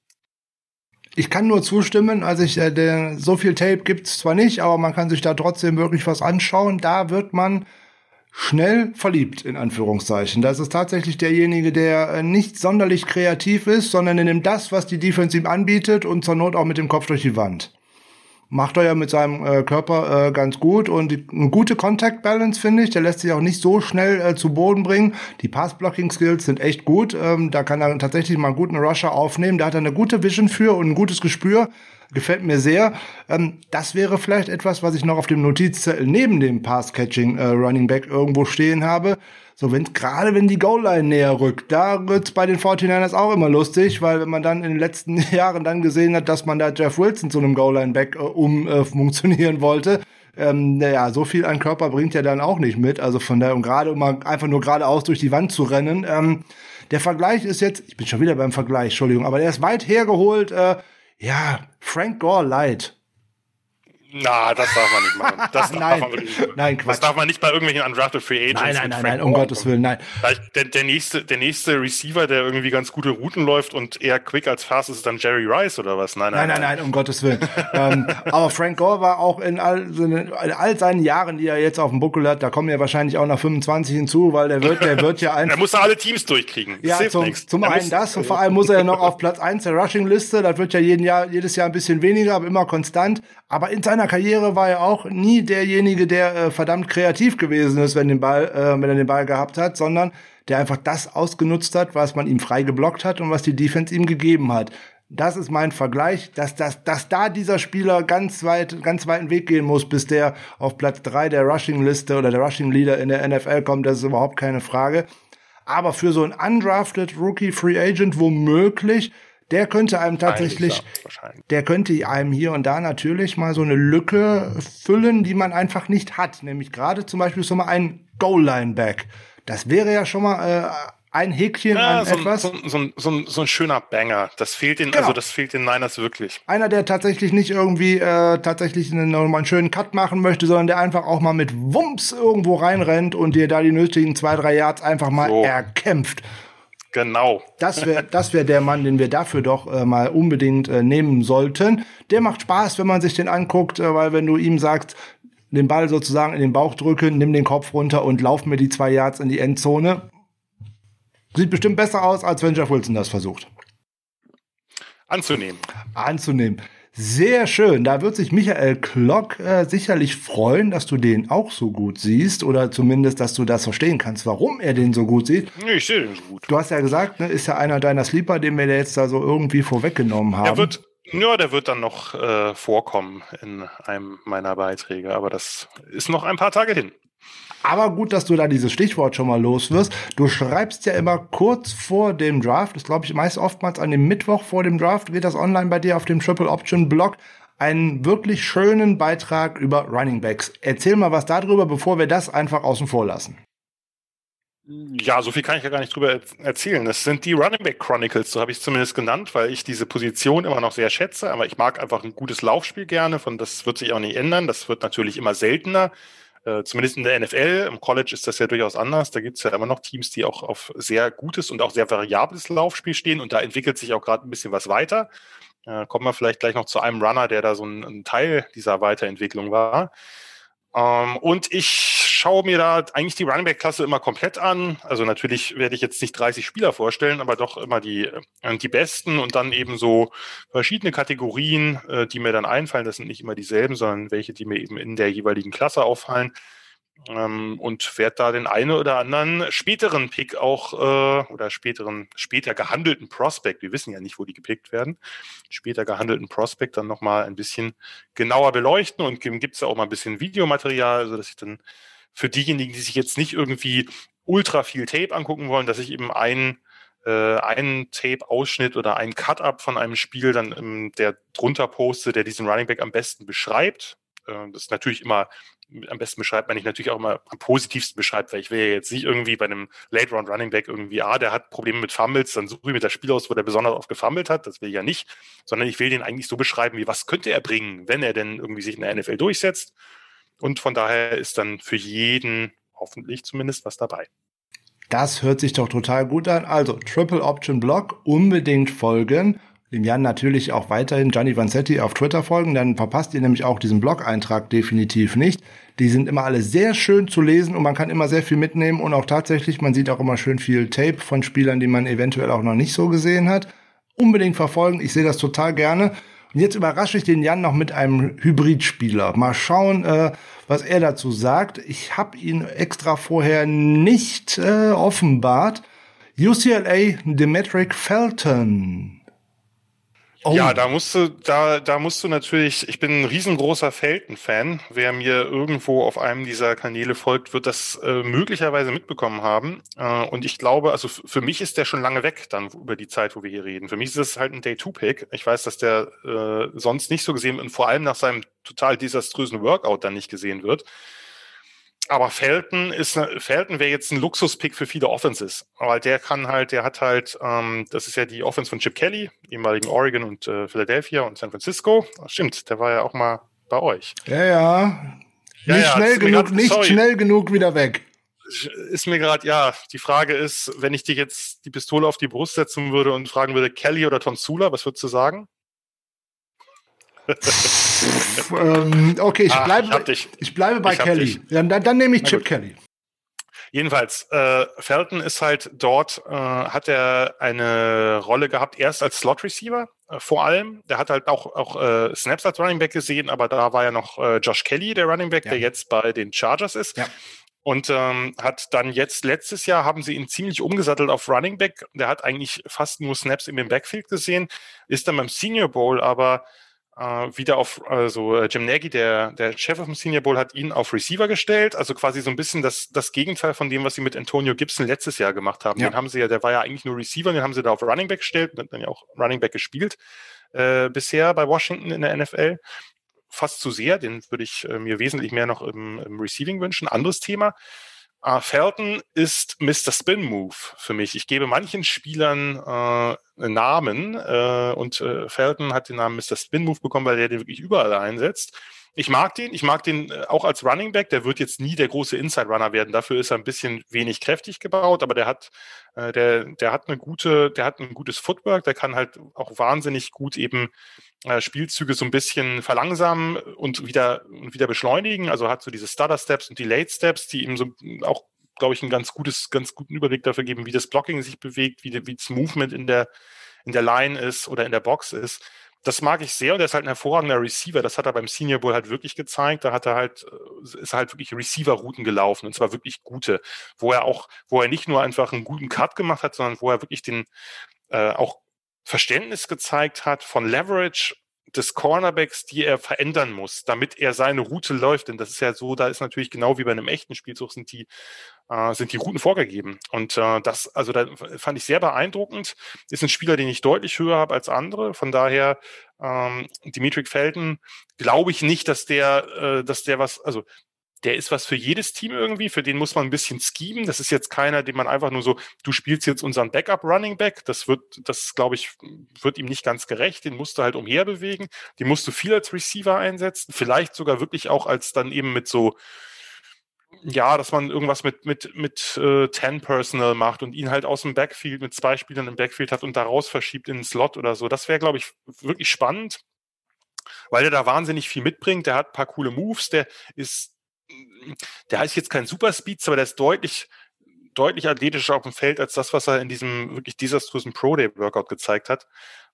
Ich kann nur zustimmen, also ich, äh, der, so viel Tape gibt's zwar nicht, aber man kann sich da trotzdem wirklich was anschauen. Da wird man schnell verliebt, in Anführungszeichen. Das ist tatsächlich derjenige, der äh, nicht sonderlich kreativ ist, sondern er nimmt das, was die Defense ihm anbietet und zur Not auch mit dem Kopf durch die Wand. Macht er ja mit seinem äh, Körper äh, ganz gut und die, eine gute Contact Balance finde ich. Der lässt sich auch nicht so schnell äh, zu Boden bringen. Die Pass Blocking Skills sind echt gut. Ähm, da kann er tatsächlich mal einen guten Rusher aufnehmen. Da hat er eine gute Vision für und ein gutes Gespür. Gefällt mir sehr. Ähm, das wäre vielleicht etwas, was ich noch auf dem Notizzettel neben dem Pass Catching äh, Running Back irgendwo stehen habe. So, wenn gerade wenn die Goal-Line näher rückt, da wird's bei den 49ers auch immer lustig, weil wenn man dann in den letzten (laughs) Jahren dann gesehen hat, dass man da Jeff Wilson zu einem Goal-Line-Back äh, umfunktionieren äh, wollte, ähm, naja, so viel an Körper bringt er dann auch nicht mit. Also von daher, um gerade um einfach nur geradeaus durch die Wand zu rennen. Ähm, der Vergleich ist jetzt, ich bin schon wieder beim Vergleich, Entschuldigung, aber der ist weit hergeholt. Äh, ja, Frank Gore Light. Na, das darf man nicht machen. (laughs) Das nein, darf man nicht. nein, Quatsch. Das darf man nicht bei irgendwelchen undrafted Free Agents. Nein, nein, nein, nein, um Gottes Willen, nein. Der, der, nächste, der nächste Receiver, der irgendwie ganz gute Routen läuft und eher quick als fast ist, ist dann Jerry Rice oder was? Nein, nein, nein, nein, nein um Gottes Willen. (laughs) ähm, aber Frank Gore war auch in all, in all seinen Jahren, die er jetzt auf dem Buckel hat, da kommen ja wahrscheinlich auch noch 25 hinzu, weil der wird, der (laughs) wird ja einfach. er muss alle Teams durchkriegen. Das ja, zum, zum einen das und vor allem muss er ja noch auf Platz eins der Rushing-Liste. Das wird ja jeden Jahr, jedes Jahr ein bisschen weniger, aber immer konstant. Aber in seiner Karriere war er auch nie derjenige, der äh, verdammt kreativ gewesen ist, wenn, den Ball, äh, wenn er den Ball gehabt hat, sondern der einfach das ausgenutzt hat, was man ihm frei geblockt hat und was die Defense ihm gegeben hat. Das ist mein Vergleich, dass, dass, dass da dieser Spieler ganz weit, ganz weiten Weg gehen muss, bis der auf Platz drei der Rushing-Liste oder der Rushing-Leader in der NFL kommt, das ist überhaupt keine Frage. Aber für so einen undrafted Rookie Free Agent womöglich der könnte einem tatsächlich, der könnte einem hier und da natürlich mal so eine Lücke füllen, die man einfach nicht hat. Nämlich gerade zum Beispiel so mal ein Goal-Line-Back. Das wäre ja schon mal äh, ein Häkchen ja, an so etwas. So, so, so, so, ein schöner Banger. Das fehlt den, genau. also das fehlt den Niners wirklich. Einer, der tatsächlich nicht irgendwie äh, tatsächlich einen, einen schönen Cut machen möchte, sondern der einfach auch mal mit Wumps irgendwo reinrennt und dir da die nötigen zwei, drei Yards einfach mal erkämpft. Genau. Das wäre das wär der Mann, den wir dafür doch äh, mal unbedingt äh, nehmen sollten. Der macht Spaß, wenn man sich den anguckt, äh, weil wenn du ihm sagst, den Ball sozusagen in den Bauch drücken, nimm den Kopf runter und lauf mir die zwei Yards in die Endzone. Sieht bestimmt besser aus, als wenn Jeff Wilson das versucht. Anzunehmen. Anzunehmen. Sehr schön. Da wird sich Michael Klock äh, sicherlich freuen, dass du den auch so gut siehst oder zumindest, dass du das verstehen kannst, warum er den so gut sieht. Ich sehe den so gut. Du hast ja gesagt, ne, ist ja einer deiner Sleeper, den wir jetzt da so irgendwie vorweggenommen haben. Der wird, ja, der wird dann noch äh, vorkommen in einem meiner Beiträge, aber das ist noch ein paar Tage hin. Aber gut, dass du da dieses Stichwort schon mal los wirst. Du schreibst ja immer kurz vor dem Draft, das glaube ich meist oftmals an dem Mittwoch vor dem Draft, geht das online bei dir auf dem Triple Option Blog, einen wirklich schönen Beitrag über Running Backs. Erzähl mal was darüber, bevor wir das einfach außen vor lassen. Ja, so viel kann ich ja gar nicht drüber erzählen. Das sind die Running Back Chronicles, so habe ich es zumindest genannt, weil ich diese Position immer noch sehr schätze. Aber ich mag einfach ein gutes Laufspiel gerne. Von das wird sich auch nicht ändern. Das wird natürlich immer seltener. Äh, zumindest in der NFL, im College ist das ja durchaus anders. Da gibt es ja immer noch Teams, die auch auf sehr gutes und auch sehr variables Laufspiel stehen und da entwickelt sich auch gerade ein bisschen was weiter. Äh, kommen wir vielleicht gleich noch zu einem Runner, der da so ein, ein Teil dieser Weiterentwicklung war. Ähm, und ich schaue mir da eigentlich die Running Back Klasse immer komplett an. Also natürlich werde ich jetzt nicht 30 Spieler vorstellen, aber doch immer die, äh, die besten und dann eben so verschiedene Kategorien, äh, die mir dann einfallen. Das sind nicht immer dieselben, sondern welche, die mir eben in der jeweiligen Klasse auffallen ähm, und werde da den einen oder anderen späteren Pick auch äh, oder späteren, später gehandelten Prospect, wir wissen ja nicht, wo die gepickt werden, später gehandelten Prospect dann nochmal ein bisschen genauer beleuchten und gibt es auch mal ein bisschen Videomaterial, so dass ich dann für diejenigen, die sich jetzt nicht irgendwie ultra viel Tape angucken wollen, dass ich eben einen äh, einen Tape-Ausschnitt oder einen Cut-up von einem Spiel dann ähm, der drunter poste, der diesen Running Back am besten beschreibt. Äh, das ist natürlich immer am besten beschreibt man nicht natürlich auch immer am positivsten beschreibt, weil ich will ja jetzt nicht irgendwie bei einem Late Round Running Back irgendwie, ah, der hat Probleme mit Fumbles, dann suche ich mir das Spiel aus, wo der besonders oft gefummelt hat, das will ich ja nicht, sondern ich will den eigentlich so beschreiben, wie was könnte er bringen, wenn er denn irgendwie sich in der NFL durchsetzt. Und von daher ist dann für jeden hoffentlich zumindest was dabei. Das hört sich doch total gut an. Also Triple Option Block unbedingt folgen dem Jan natürlich auch weiterhin Gianni Vanzetti auf Twitter folgen, dann verpasst ihr nämlich auch diesen Blog-Eintrag definitiv nicht. Die sind immer alle sehr schön zu lesen und man kann immer sehr viel mitnehmen und auch tatsächlich, man sieht auch immer schön viel Tape von Spielern, die man eventuell auch noch nicht so gesehen hat. Unbedingt verfolgen, ich sehe das total gerne. Und jetzt überrasche ich den Jan noch mit einem Hybridspieler. Mal schauen, äh, was er dazu sagt. Ich habe ihn extra vorher nicht äh, offenbart. UCLA Demetric Felton. Oh. Ja, da musst du, da, da musst du natürlich, ich bin ein riesengroßer Felton-Fan. Wer mir irgendwo auf einem dieser Kanäle folgt, wird das äh, möglicherweise mitbekommen haben. Äh, und ich glaube, also für mich ist der schon lange weg dann über die Zeit, wo wir hier reden. Für mich ist es halt ein Day-2-Pick. Ich weiß, dass der äh, sonst nicht so gesehen und vor allem nach seinem total desaströsen Workout dann nicht gesehen wird. Aber Felton ist Felton wäre jetzt ein Luxuspick für viele Offenses, weil der kann halt, der hat halt, ähm, das ist ja die Offense von Chip Kelly, ehemaligen Oregon und äh, Philadelphia und San Francisco. Ach, stimmt, der war ja auch mal bei euch. Ja, ja. ja nicht ja, schnell genug, grad, nicht schnell genug wieder weg. Ist mir gerade, ja, die Frage ist, wenn ich dir jetzt die Pistole auf die Brust setzen würde und fragen würde, Kelly oder Tonsula, was würdest du sagen? Ähm, okay, ich, bleibe, Ach, ich, ich, bleibe bei ich Kelly. Dann, dann, dann, nehme ich Chip Kelly. Jedenfalls, äh, Felton ist halt dort, äh, hat er eine Rolle gehabt, erst als Slot Receiver äh, vor allem. Der hat halt auch, auch äh, Snaps als Running Back gesehen, aber da war ja noch äh, Josh Kelly, der Running Back, ja. der jetzt bei den Chargers ist. Ja. Und ähm, hat dann jetzt, letztes Jahr haben sie ihn ziemlich umgesattelt auf Running Back. Der hat eigentlich fast nur Snaps in dem Backfield gesehen, ist dann beim Senior Bowl aber wieder auf, also äh, Jim Nagy, der, der Chef vom Senior Bowl, hat ihn auf Receiver gestellt, also quasi so ein bisschen das, das Gegenteil von dem, was sie mit Antonio Gibson letztes Jahr gemacht haben. Ja. Den haben sie ja, der war ja eigentlich nur Receiver, den haben sie da auf Running Back gestellt, und dann ja auch Running Back gespielt äh, bisher bei Washington in der NFL. Fast zu sehr, den würde ich äh, mir wesentlich mehr noch im, im Receiving wünschen. Anderes Thema. Uh, Felton ist Mr. Spin Move für mich. Ich gebe manchen Spielern äh, Namen äh, und äh, Felton hat den Namen Mr. Spin Move bekommen, weil er den wirklich überall einsetzt. Ich mag den, ich mag den äh, auch als Running Back. Der wird jetzt nie der große Inside Runner werden. Dafür ist er ein bisschen wenig kräftig gebaut, aber der hat, äh, der, der hat eine gute, der hat ein gutes Footwork. Der kann halt auch wahnsinnig gut eben äh, Spielzüge so ein bisschen verlangsamen und wieder, und wieder beschleunigen. Also hat so diese Stutter Steps und die Late Steps, die ihm so auch glaube ich, ein ganz gutes, ganz guten Überblick dafür geben, wie das Blocking sich bewegt, wie, wie das Movement in der, in der Line ist oder in der Box ist das mag ich sehr und er ist halt ein hervorragender Receiver. Das hat er beim Senior Bowl halt wirklich gezeigt. Da hat er halt, äh, ist halt wirklich Receiver-Routen gelaufen und zwar wirklich gute, wo er auch, wo er nicht nur einfach einen guten Cut gemacht hat, sondern wo er wirklich den, äh, auch Verständnis gezeigt hat von Leverage des Cornerbacks, die er verändern muss, damit er seine Route läuft. Denn das ist ja so, da ist natürlich genau wie bei einem echten Spielzug sind die, äh, sind die Routen vorgegeben. Und äh, das, also da fand ich sehr beeindruckend. Ist ein Spieler, den ich deutlich höher habe als andere. Von daher, ähm, Dimitri Felden, glaube ich nicht, dass der, äh, dass der was, also der ist was für jedes Team irgendwie, für den muss man ein bisschen schieben. Das ist jetzt keiner, den man einfach nur so, du spielst jetzt unseren Backup Running Back. Das wird, das glaube ich, wird ihm nicht ganz gerecht. Den musst du halt umherbewegen. Den musst du viel als Receiver einsetzen. Vielleicht sogar wirklich auch als dann eben mit so, ja, dass man irgendwas mit, mit, mit äh, Ten Personal macht und ihn halt aus dem Backfield mit zwei Spielern im Backfield hat und daraus verschiebt in den Slot oder so. Das wäre, glaube ich, wirklich spannend, weil der da wahnsinnig viel mitbringt. Der hat ein paar coole Moves. Der ist der ist jetzt kein Superspeed, aber der ist deutlich, deutlich athletischer auf dem Feld als das, was er in diesem wirklich desaströsen Pro Day Workout gezeigt hat.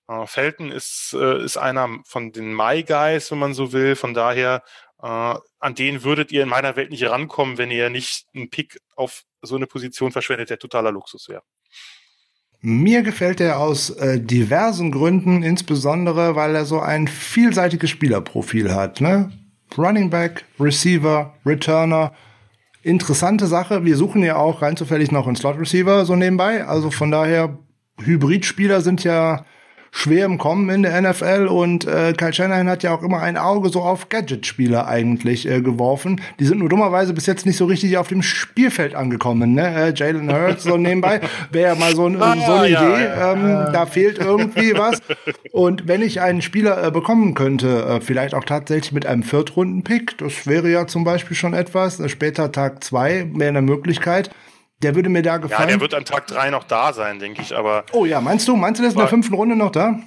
Äh, Felton ist, äh, ist einer von den My Guys, wenn man so will. Von daher, äh, an den würdet ihr in meiner Welt nicht rankommen, wenn ihr nicht einen Pick auf so eine Position verschwendet, der totaler Luxus wäre. Mir gefällt er aus äh, diversen Gründen, insbesondere weil er so ein vielseitiges Spielerprofil hat. Ne? Running Back, Receiver, Returner. Interessante Sache. Wir suchen ja auch rein zufällig noch einen Slot Receiver so nebenbei. Also von daher, Hybridspieler sind ja schwer im Kommen in der NFL und äh, Kyle Shanahan hat ja auch immer ein Auge so auf Gadget-Spieler eigentlich äh, geworfen. Die sind nur dummerweise bis jetzt nicht so richtig auf dem Spielfeld angekommen. Ne? Äh, Jalen Hurts so nebenbei wäre ja mal so, ein, (laughs) ah, so eine ja, Idee. Ja, ähm. Da fehlt irgendwie was. Und wenn ich einen Spieler äh, bekommen könnte, äh, vielleicht auch tatsächlich mit einem Viertrunden-Pick, das wäre ja zum Beispiel schon etwas. Äh, später Tag zwei wäre eine Möglichkeit. Der würde mir da gefallen. Ja, der wird an Tag 3 noch da sein, denke ich, aber. Oh ja, meinst du? Meinst du, der ist in der fünften Runde noch da?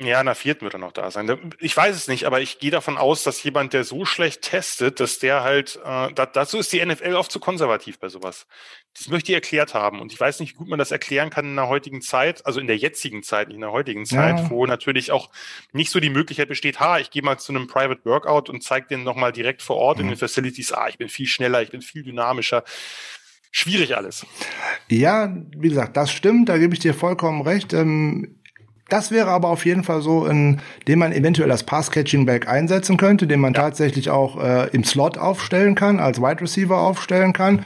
Ja, in der vierten wird er noch da sein. Ich weiß es nicht, aber ich gehe davon aus, dass jemand, der so schlecht testet, dass der halt, äh, da, dazu ist die NFL oft zu konservativ bei sowas. Das möchte ich erklärt haben. Und ich weiß nicht, wie gut man das erklären kann in der heutigen Zeit, also in der jetzigen Zeit, nicht in der heutigen Zeit, ja. wo natürlich auch nicht so die Möglichkeit besteht, ha, ich gehe mal zu einem Private Workout und zeige den nochmal direkt vor Ort mhm. in den Facilities, ah, ich bin viel schneller, ich bin viel dynamischer schwierig alles. Ja, wie gesagt, das stimmt, da gebe ich dir vollkommen recht. Ähm, das wäre aber auf jeden Fall so, in dem man eventuell das Pass-Catching-Back einsetzen könnte, den man ja. tatsächlich auch äh, im Slot aufstellen kann, als Wide Receiver aufstellen kann.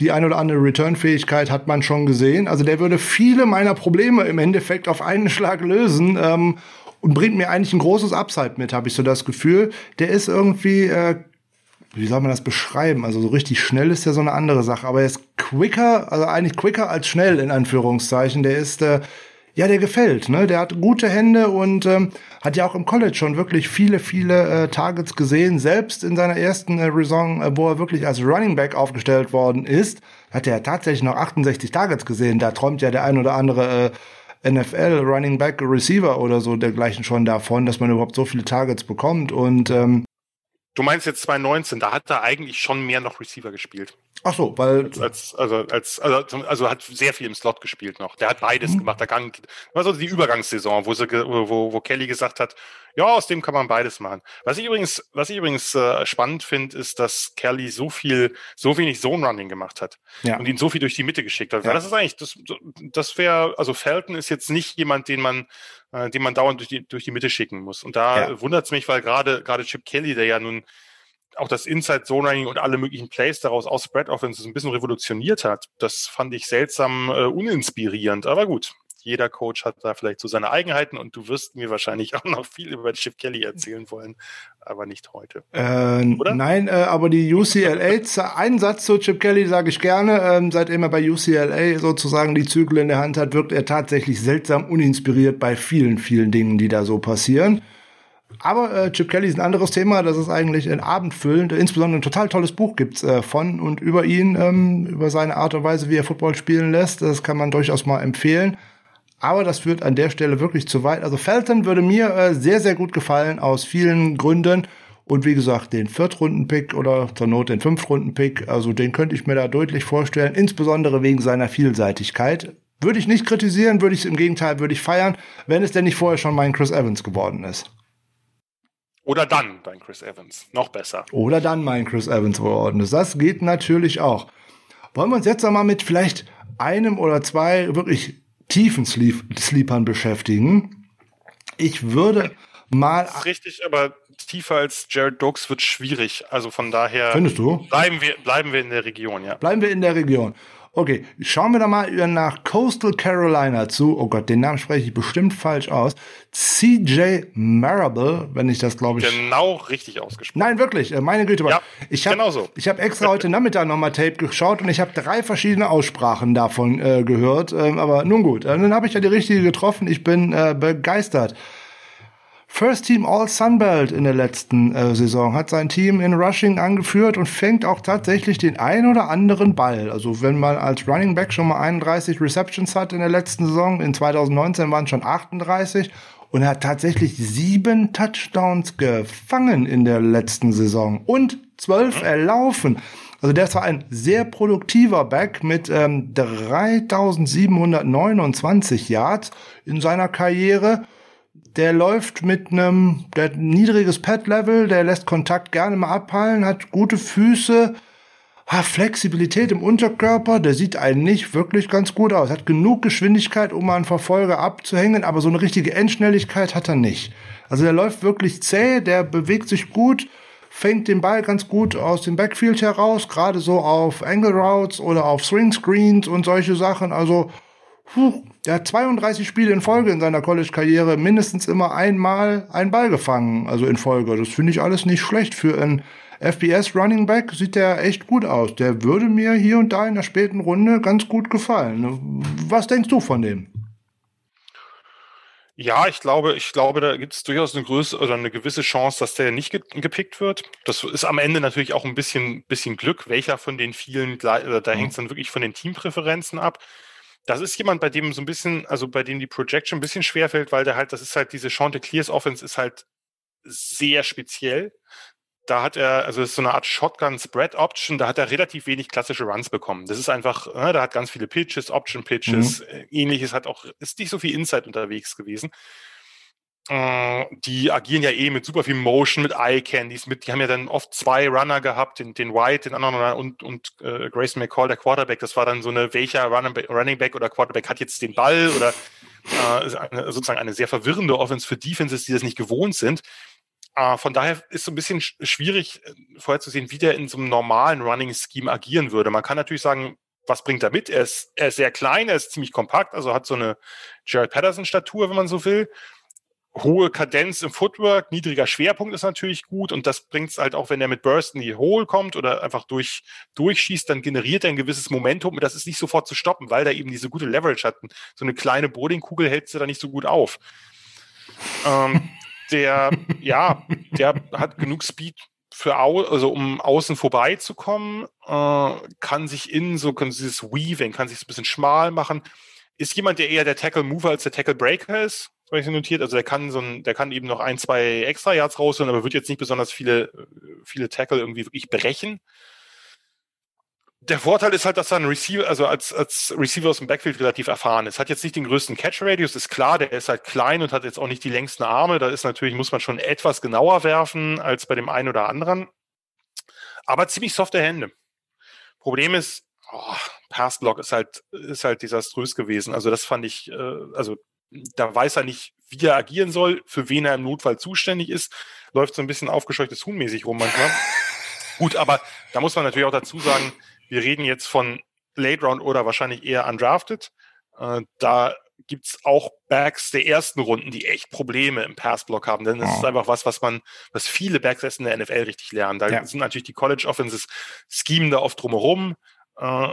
Die ein oder andere Return-Fähigkeit hat man schon gesehen. Also der würde viele meiner Probleme im Endeffekt auf einen Schlag lösen. Ähm, und bringt mir eigentlich ein großes Upside mit, habe ich so das Gefühl. Der ist irgendwie, äh, wie soll man das beschreiben? Also so richtig schnell ist ja so eine andere Sache, aber er ist quicker, also eigentlich quicker als schnell in Anführungszeichen. Der ist äh, ja, der gefällt. Ne? Der hat gute Hände und ähm, hat ja auch im College schon wirklich viele, viele äh, Targets gesehen. Selbst in seiner ersten äh, Saison, äh, wo er wirklich als Running Back aufgestellt worden ist, hat er tatsächlich noch 68 Targets gesehen. Da träumt ja der ein oder andere äh, NFL Running Back Receiver oder so dergleichen schon davon, dass man überhaupt so viele Targets bekommt. Und ähm, Du meinst jetzt 2019, da hat er eigentlich schon mehr noch Receiver gespielt. Ach so, weil als, als, also als also, also hat sehr viel im Slot gespielt noch. Der hat beides mhm. gemacht. Der Gang, also die Übergangssaison, wo, sie, wo, wo Kelly gesagt hat, ja, aus dem kann man beides machen. Was ich übrigens, was ich übrigens äh, spannend finde, ist, dass Kelly so viel, so wenig Zone Running gemacht hat ja. und ihn so viel durch die Mitte geschickt hat. Ja. Das ist eigentlich, das, das wäre, also Felton ist jetzt nicht jemand, den man, äh, den man dauernd durch die durch die Mitte schicken muss. Und da ja. wundert es mich, weil gerade gerade Chip Kelly, der ja nun auch das Inside Zone Running und alle möglichen Plays daraus aus Spread Offenses ein bisschen revolutioniert hat. Das fand ich seltsam äh, uninspirierend, aber gut. Jeder Coach hat da vielleicht so seine Eigenheiten und du wirst mir wahrscheinlich (laughs) auch noch viel über Chip Kelly erzählen wollen, aber nicht heute. Äh, nein, äh, aber die UCLA, (laughs) einen Satz zu Chip Kelly sage ich gerne. Ähm, seitdem er bei UCLA sozusagen die Zügel in der Hand hat, wirkt er tatsächlich seltsam uninspiriert bei vielen, vielen Dingen, die da so passieren. Aber äh, Chip Kelly ist ein anderes Thema, das ist eigentlich ein abendfüllend, insbesondere ein total tolles Buch gibt's äh, von und über ihn, ähm, über seine Art und Weise, wie er Football spielen lässt. Das kann man durchaus mal empfehlen. Aber das führt an der Stelle wirklich zu weit. Also Felton würde mir äh, sehr, sehr gut gefallen aus vielen Gründen. Und wie gesagt, den Viertrunden-Pick oder zur Not den Fünftrunden-Pick, also den könnte ich mir da deutlich vorstellen, insbesondere wegen seiner Vielseitigkeit. Würde ich nicht kritisieren, würde ich im Gegenteil, würde ich feiern, wenn es denn nicht vorher schon mein Chris Evans geworden ist. Oder dann dein Chris Evans. Noch besser. Oder dann mein Chris Evans verordnet. Das geht natürlich auch. Wollen wir uns jetzt einmal mit vielleicht einem oder zwei wirklich tiefen Sleep Sleepern beschäftigen? Ich würde mal. Das ist richtig, aber tiefer als Jared Dogs wird schwierig. Also von daher. Findest du? Bleiben wir, bleiben wir in der Region, ja. Bleiben wir in der Region. Okay, schauen wir da mal nach Coastal Carolina zu. Oh Gott, den Namen spreche ich bestimmt falsch aus. CJ Marable, wenn ich das glaube ich. Genau richtig ausgesprochen. Nein, wirklich, äh, meine Güte. Ja, ich habe genau so. Ich habe extra heute Nachmittag nochmal Tape geschaut und ich habe drei verschiedene Aussprachen davon äh, gehört. Ähm, aber nun gut, äh, dann habe ich ja die richtige getroffen. Ich bin äh, begeistert. First Team All Sunbelt in der letzten äh, Saison, hat sein Team in Rushing angeführt und fängt auch tatsächlich den ein oder anderen Ball. Also wenn man als Running Back schon mal 31 Receptions hat in der letzten Saison, in 2019 waren es schon 38 und er hat tatsächlich sieben Touchdowns gefangen in der letzten Saison und zwölf erlaufen. Also der war ein sehr produktiver Back mit ähm, 3729 Yards in seiner Karriere der läuft mit einem, der hat ein niedriges Pad-Level, der lässt Kontakt gerne mal abhalten, hat gute Füße, hat Flexibilität im Unterkörper, der sieht einen nicht wirklich ganz gut aus. Hat genug Geschwindigkeit, um mal einen Verfolger abzuhängen, aber so eine richtige Endschnelligkeit hat er nicht. Also der läuft wirklich zäh, der bewegt sich gut, fängt den Ball ganz gut aus dem Backfield heraus, gerade so auf Angle Routes oder auf Swing Screens und solche Sachen. Also Puh, er hat 32 Spiele in Folge in seiner College-Karriere mindestens immer einmal einen Ball gefangen, also in Folge. Das finde ich alles nicht schlecht. Für einen FBS Running Back sieht der echt gut aus. Der würde mir hier und da in der späten Runde ganz gut gefallen. Was denkst du von dem? Ja, ich glaube, ich glaube, da gibt es durchaus eine Größe oder eine gewisse Chance, dass der nicht gepickt wird. Das ist am Ende natürlich auch ein bisschen, bisschen Glück, welcher von den vielen, da hängt es dann wirklich von den Teampräferenzen ab. Das ist jemand, bei dem so ein bisschen, also bei dem die Projection ein bisschen schwerfällt, weil der halt, das ist halt diese Chante Clears Offense ist halt sehr speziell. Da hat er, also das ist so eine Art Shotgun Spread Option, da hat er relativ wenig klassische Runs bekommen. Das ist einfach, äh, da hat ganz viele Pitches, Option Pitches, mhm. Äh, ähnliches, hat auch, ist nicht so viel Inside unterwegs gewesen. Äh, die agieren ja eh mit super viel Motion, mit Eye Candies, mit, die haben ja dann oft zwei Runner gehabt, den, den White, den anderen und, und äh, Grayson McCall, der Quarterback. Das war dann so eine, welcher Running Back oder Quarterback hat jetzt den Ball oder äh, eine, sozusagen eine sehr verwirrende Offense für Defenses, die das nicht gewohnt sind. Äh, von daher ist so ein bisschen schwierig äh, vorherzusehen, wie der in so einem normalen Running Scheme agieren würde. Man kann natürlich sagen, was bringt er mit? Er ist, er ist sehr klein, er ist ziemlich kompakt, also hat so eine Jared Patterson Statur, wenn man so will hohe Kadenz im Footwork, niedriger Schwerpunkt ist natürlich gut und das bringt es halt auch, wenn er mit Burst in die Hole kommt oder einfach durch, durchschießt, dann generiert er ein gewisses Momentum und das ist nicht sofort zu stoppen, weil er eben diese gute Leverage hat. So eine kleine Bowlingkugel hält sie da nicht so gut auf. Ähm, (laughs) der, ja, der hat genug Speed für au also um außen vorbeizukommen, äh, kann sich innen so, kann dieses Weaving, kann sich so ein bisschen schmal machen. Ist jemand, der eher der Tackle Mover als der Tackle Breaker ist, ich notiert. Also der kann so ein, der kann eben noch ein, zwei extra Yards rausholen, aber wird jetzt nicht besonders viele, viele Tackle irgendwie wirklich brechen. Der Vorteil ist halt, dass er ein Receiver, also als, als Receiver aus dem Backfield relativ erfahren ist. Hat jetzt nicht den größten Catch-Radius, ist klar, der ist halt klein und hat jetzt auch nicht die längsten Arme. Da ist natürlich, muss man schon etwas genauer werfen als bei dem einen oder anderen. Aber ziemlich softe Hände. Problem ist, oh, Passblock ist halt, ist halt desaströs gewesen. Also das fand ich, äh, also da weiß er nicht, wie er agieren soll, für wen er im Notfall zuständig ist. Läuft so ein bisschen aufgescheuchtes Huhn mäßig rum manchmal. (laughs) Gut, aber da muss man natürlich auch dazu sagen, wir reden jetzt von Late Round oder wahrscheinlich eher undrafted. Äh, da gibt's auch Backs der ersten Runden, die echt Probleme im Passblock haben. Denn das oh. ist einfach was, was man, was viele Backs erst in der NFL richtig lernen. Da ja. sind natürlich die College Offenses schemen da oft drumherum. Äh,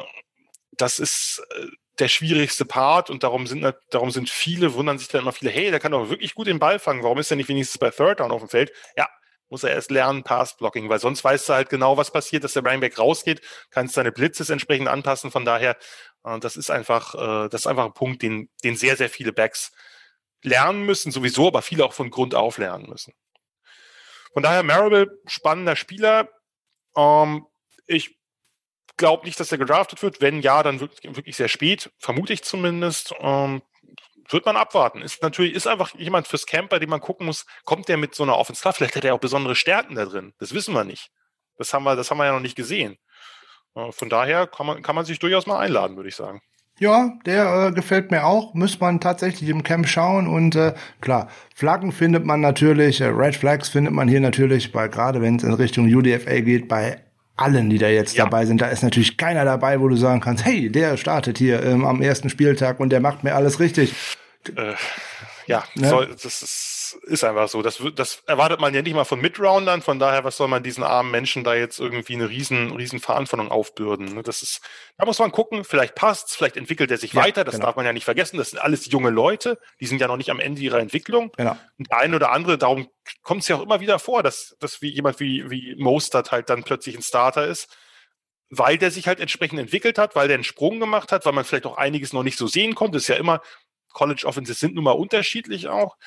das ist äh, der schwierigste Part und darum sind, darum sind viele, wundern sich dann immer viele, hey, der kann doch wirklich gut den Ball fangen, warum ist er nicht wenigstens bei Third Down auf dem Feld? Ja, muss er erst lernen, Pass-Blocking, weil sonst weißt du halt genau, was passiert, dass der Running Back rausgeht, kannst deine Blitzes entsprechend anpassen, von daher, äh, das ist einfach, äh, das ist einfach ein Punkt, den, den sehr, sehr viele Backs lernen müssen, sowieso, aber viele auch von Grund auf lernen müssen. Von daher, Marable, spannender Spieler. Ähm, ich glaube nicht, dass er gedraftet wird. Wenn ja, dann wirklich, sehr spät, vermute ich zumindest. Ähm, wird man abwarten. Ist natürlich, ist einfach jemand fürs Camp, bei dem man gucken muss, kommt der mit so einer Offense klar? Vielleicht hat er auch besondere Stärken da drin. Das wissen wir nicht. Das haben wir, das haben wir ja noch nicht gesehen. Äh, von daher kann man, kann man sich durchaus mal einladen, würde ich sagen. Ja, der äh, gefällt mir auch. Muss man tatsächlich im Camp schauen und äh, klar, Flaggen findet man natürlich, äh, Red Flags findet man hier natürlich, bei gerade wenn es in Richtung UDFA geht, bei allen, die da jetzt ja. dabei sind. Da ist natürlich keiner dabei, wo du sagen kannst, hey, der startet hier ähm, am ersten Spieltag und der macht mir alles richtig. Äh, ja, ne? soll, das ist ist einfach so. Das, das erwartet man ja nicht mal von Midroundern. Von daher, was soll man diesen armen Menschen da jetzt irgendwie eine riesen, riesen Verantwortung aufbürden? Ne? Das ist, da muss man gucken. Vielleicht passt's, vielleicht entwickelt er sich ja, weiter. Das genau. darf man ja nicht vergessen. Das sind alles junge Leute. Die sind ja noch nicht am Ende ihrer Entwicklung. Genau. Und der eine oder andere, darum kommt es ja auch immer wieder vor, dass, dass wie jemand wie, wie Mostert halt dann plötzlich ein Starter ist weil der sich halt entsprechend entwickelt hat, weil der einen Sprung gemacht hat, weil man vielleicht auch einiges noch nicht so sehen konnte. Das ist ja immer, College Offenses sind nun mal unterschiedlich auch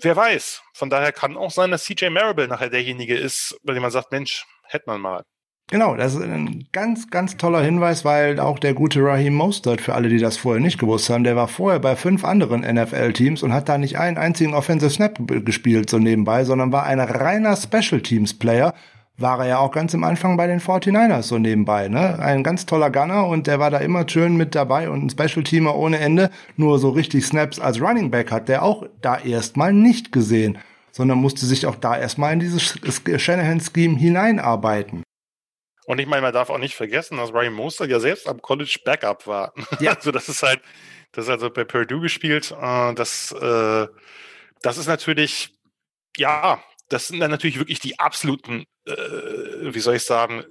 wer weiß. Von daher kann auch sein, dass CJ Marable nachher derjenige ist, bei dem man sagt, Mensch, hätte man mal. Genau, das ist ein ganz, ganz toller Hinweis, weil auch der gute Raheem Mostert, für alle, die das vorher nicht gewusst haben, der war vorher bei fünf anderen NFL-Teams und hat da nicht einen einzigen Offensive Snap gespielt so nebenbei, sondern war ein reiner Special Teams Player war er ja auch ganz am Anfang bei den 49ers so nebenbei, ne? Ein ganz toller Gunner und der war da immer schön mit dabei und ein Special-Teamer ohne Ende. Nur so richtig Snaps als Running Back hat der auch da erstmal nicht gesehen, sondern musste sich auch da erstmal in dieses Shanahan-Scheme hineinarbeiten. Und ich meine, man darf auch nicht vergessen, dass Ryan Moster ja selbst am College Backup war. (laughs) Ja. Also das ist halt, das ist also bei Purdue gespielt. Äh, das, äh, das ist natürlich, ja, das sind dann natürlich wirklich die absoluten, äh, wie soll ich sagen,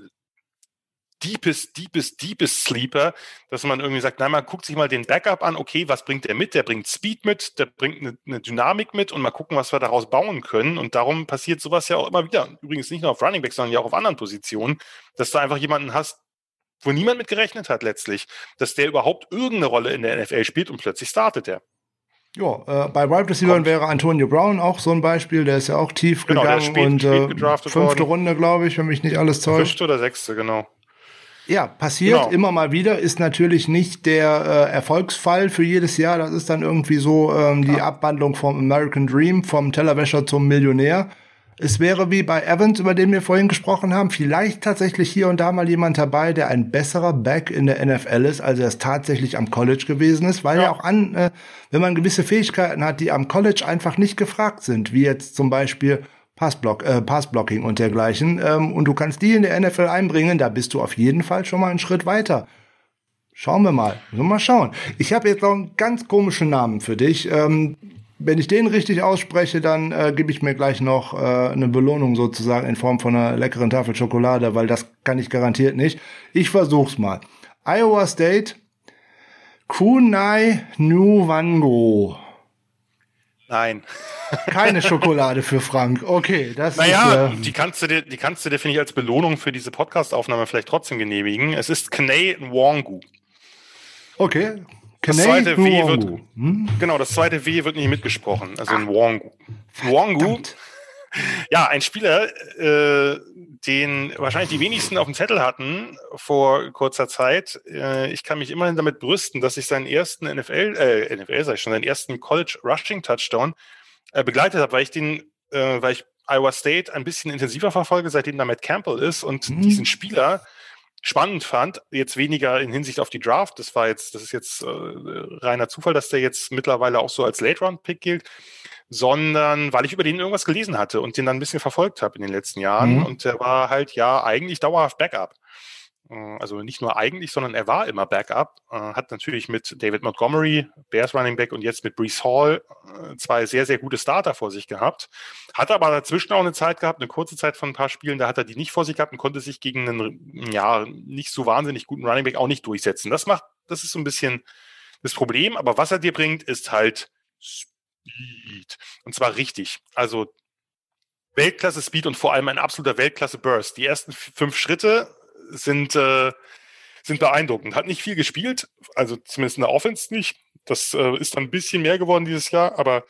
deepest, deepest, deepest Sleeper, dass man irgendwie sagt, na, man guckt sich mal den Backup an, okay, was bringt der mit? Der bringt Speed mit, der bringt eine, eine, Dynamik mit und mal gucken, was wir daraus bauen können. Und darum passiert sowas ja auch immer wieder. Übrigens nicht nur auf Running Back, sondern ja auch auf anderen Positionen, dass du einfach jemanden hast, wo niemand mit gerechnet hat letztlich, dass der überhaupt irgendeine Rolle in der NFL spielt und plötzlich startet er. Ja, äh, bei Wide Receiver wäre Antonio Brown auch so ein Beispiel, der ist ja auch tief genau, gegangen spät, und äh, fünfte worden. Runde, glaube ich, wenn mich nicht alles täuscht. Fünfte oder sechste, genau. Ja, passiert genau. immer mal wieder, ist natürlich nicht der äh, Erfolgsfall für jedes Jahr. Das ist dann irgendwie so ähm, die ja. Abwandlung vom American Dream, vom Tellerwäscher zum Millionär. Es wäre wie bei Evans, über den wir vorhin gesprochen haben, vielleicht tatsächlich hier und da mal jemand dabei, der ein besserer Back in der NFL ist, als er es tatsächlich am College gewesen ist, weil ja, ja auch an, äh, wenn man gewisse Fähigkeiten hat, die am College einfach nicht gefragt sind, wie jetzt zum Beispiel Passblock, äh, Passblocking und dergleichen, ähm, und du kannst die in der NFL einbringen, da bist du auf jeden Fall schon mal einen Schritt weiter. Schauen wir mal. Mal schauen. Ich habe jetzt noch einen ganz komischen Namen für dich. Ähm, wenn ich den richtig ausspreche, dann äh, gebe ich mir gleich noch äh, eine Belohnung sozusagen in Form von einer leckeren Tafel Schokolade, weil das kann ich garantiert nicht. Ich versuch's mal. Iowa State, Kunai Nuwango. Nein. Keine (laughs) Schokolade für Frank. Okay, das naja, ist. Äh, die kannst du dir, die kannst du dir, finde ich, als Belohnung für diese Podcast-Aufnahme vielleicht trotzdem genehmigen. Es ist Knei Nwangu. Okay, das zweite W wird, hm? genau, das zweite W wird nicht mitgesprochen, also ein Wongu. Wongu, ja, ein Spieler, äh, den wahrscheinlich die wenigsten auf dem Zettel hatten vor kurzer Zeit. Äh, ich kann mich immerhin damit brüsten, dass ich seinen ersten NFL, äh, NFL sag ich schon, seinen ersten College Rushing Touchdown äh, begleitet habe, weil ich den, äh, weil ich Iowa State ein bisschen intensiver verfolge, seitdem da Matt Campbell ist und mhm. diesen Spieler spannend fand, jetzt weniger in Hinsicht auf die Draft, das war jetzt, das ist jetzt äh, reiner Zufall, dass der jetzt mittlerweile auch so als Late-Round-Pick gilt, sondern weil ich über den irgendwas gelesen hatte und den dann ein bisschen verfolgt habe in den letzten Jahren. Mhm. Und der war halt ja eigentlich dauerhaft Backup. Äh, also nicht nur eigentlich, sondern er war immer Backup. Äh, hat natürlich mit David Montgomery, Bears Running Back und jetzt mit Brees Hall äh, zwei sehr, sehr gute Starter vor sich gehabt. Hat aber dazwischen auch eine Zeit gehabt, eine kurze Zeit von ein paar Spielen, da hat er die nicht vor sich gehabt und konnte sich gegen einen, ja, nicht so wahnsinnig guten Running Back auch nicht durchsetzen. Das macht, das ist so ein bisschen das Problem. Aber was er dir bringt, ist halt Speed. Und zwar richtig. Also Weltklasse Speed und vor allem ein absoluter Weltklasse Burst. Die ersten fünf Schritte sind, äh, sind beeindruckend. Hat nicht viel gespielt, also zumindest in der Offense nicht. Das äh, ist dann ein bisschen mehr geworden dieses Jahr, aber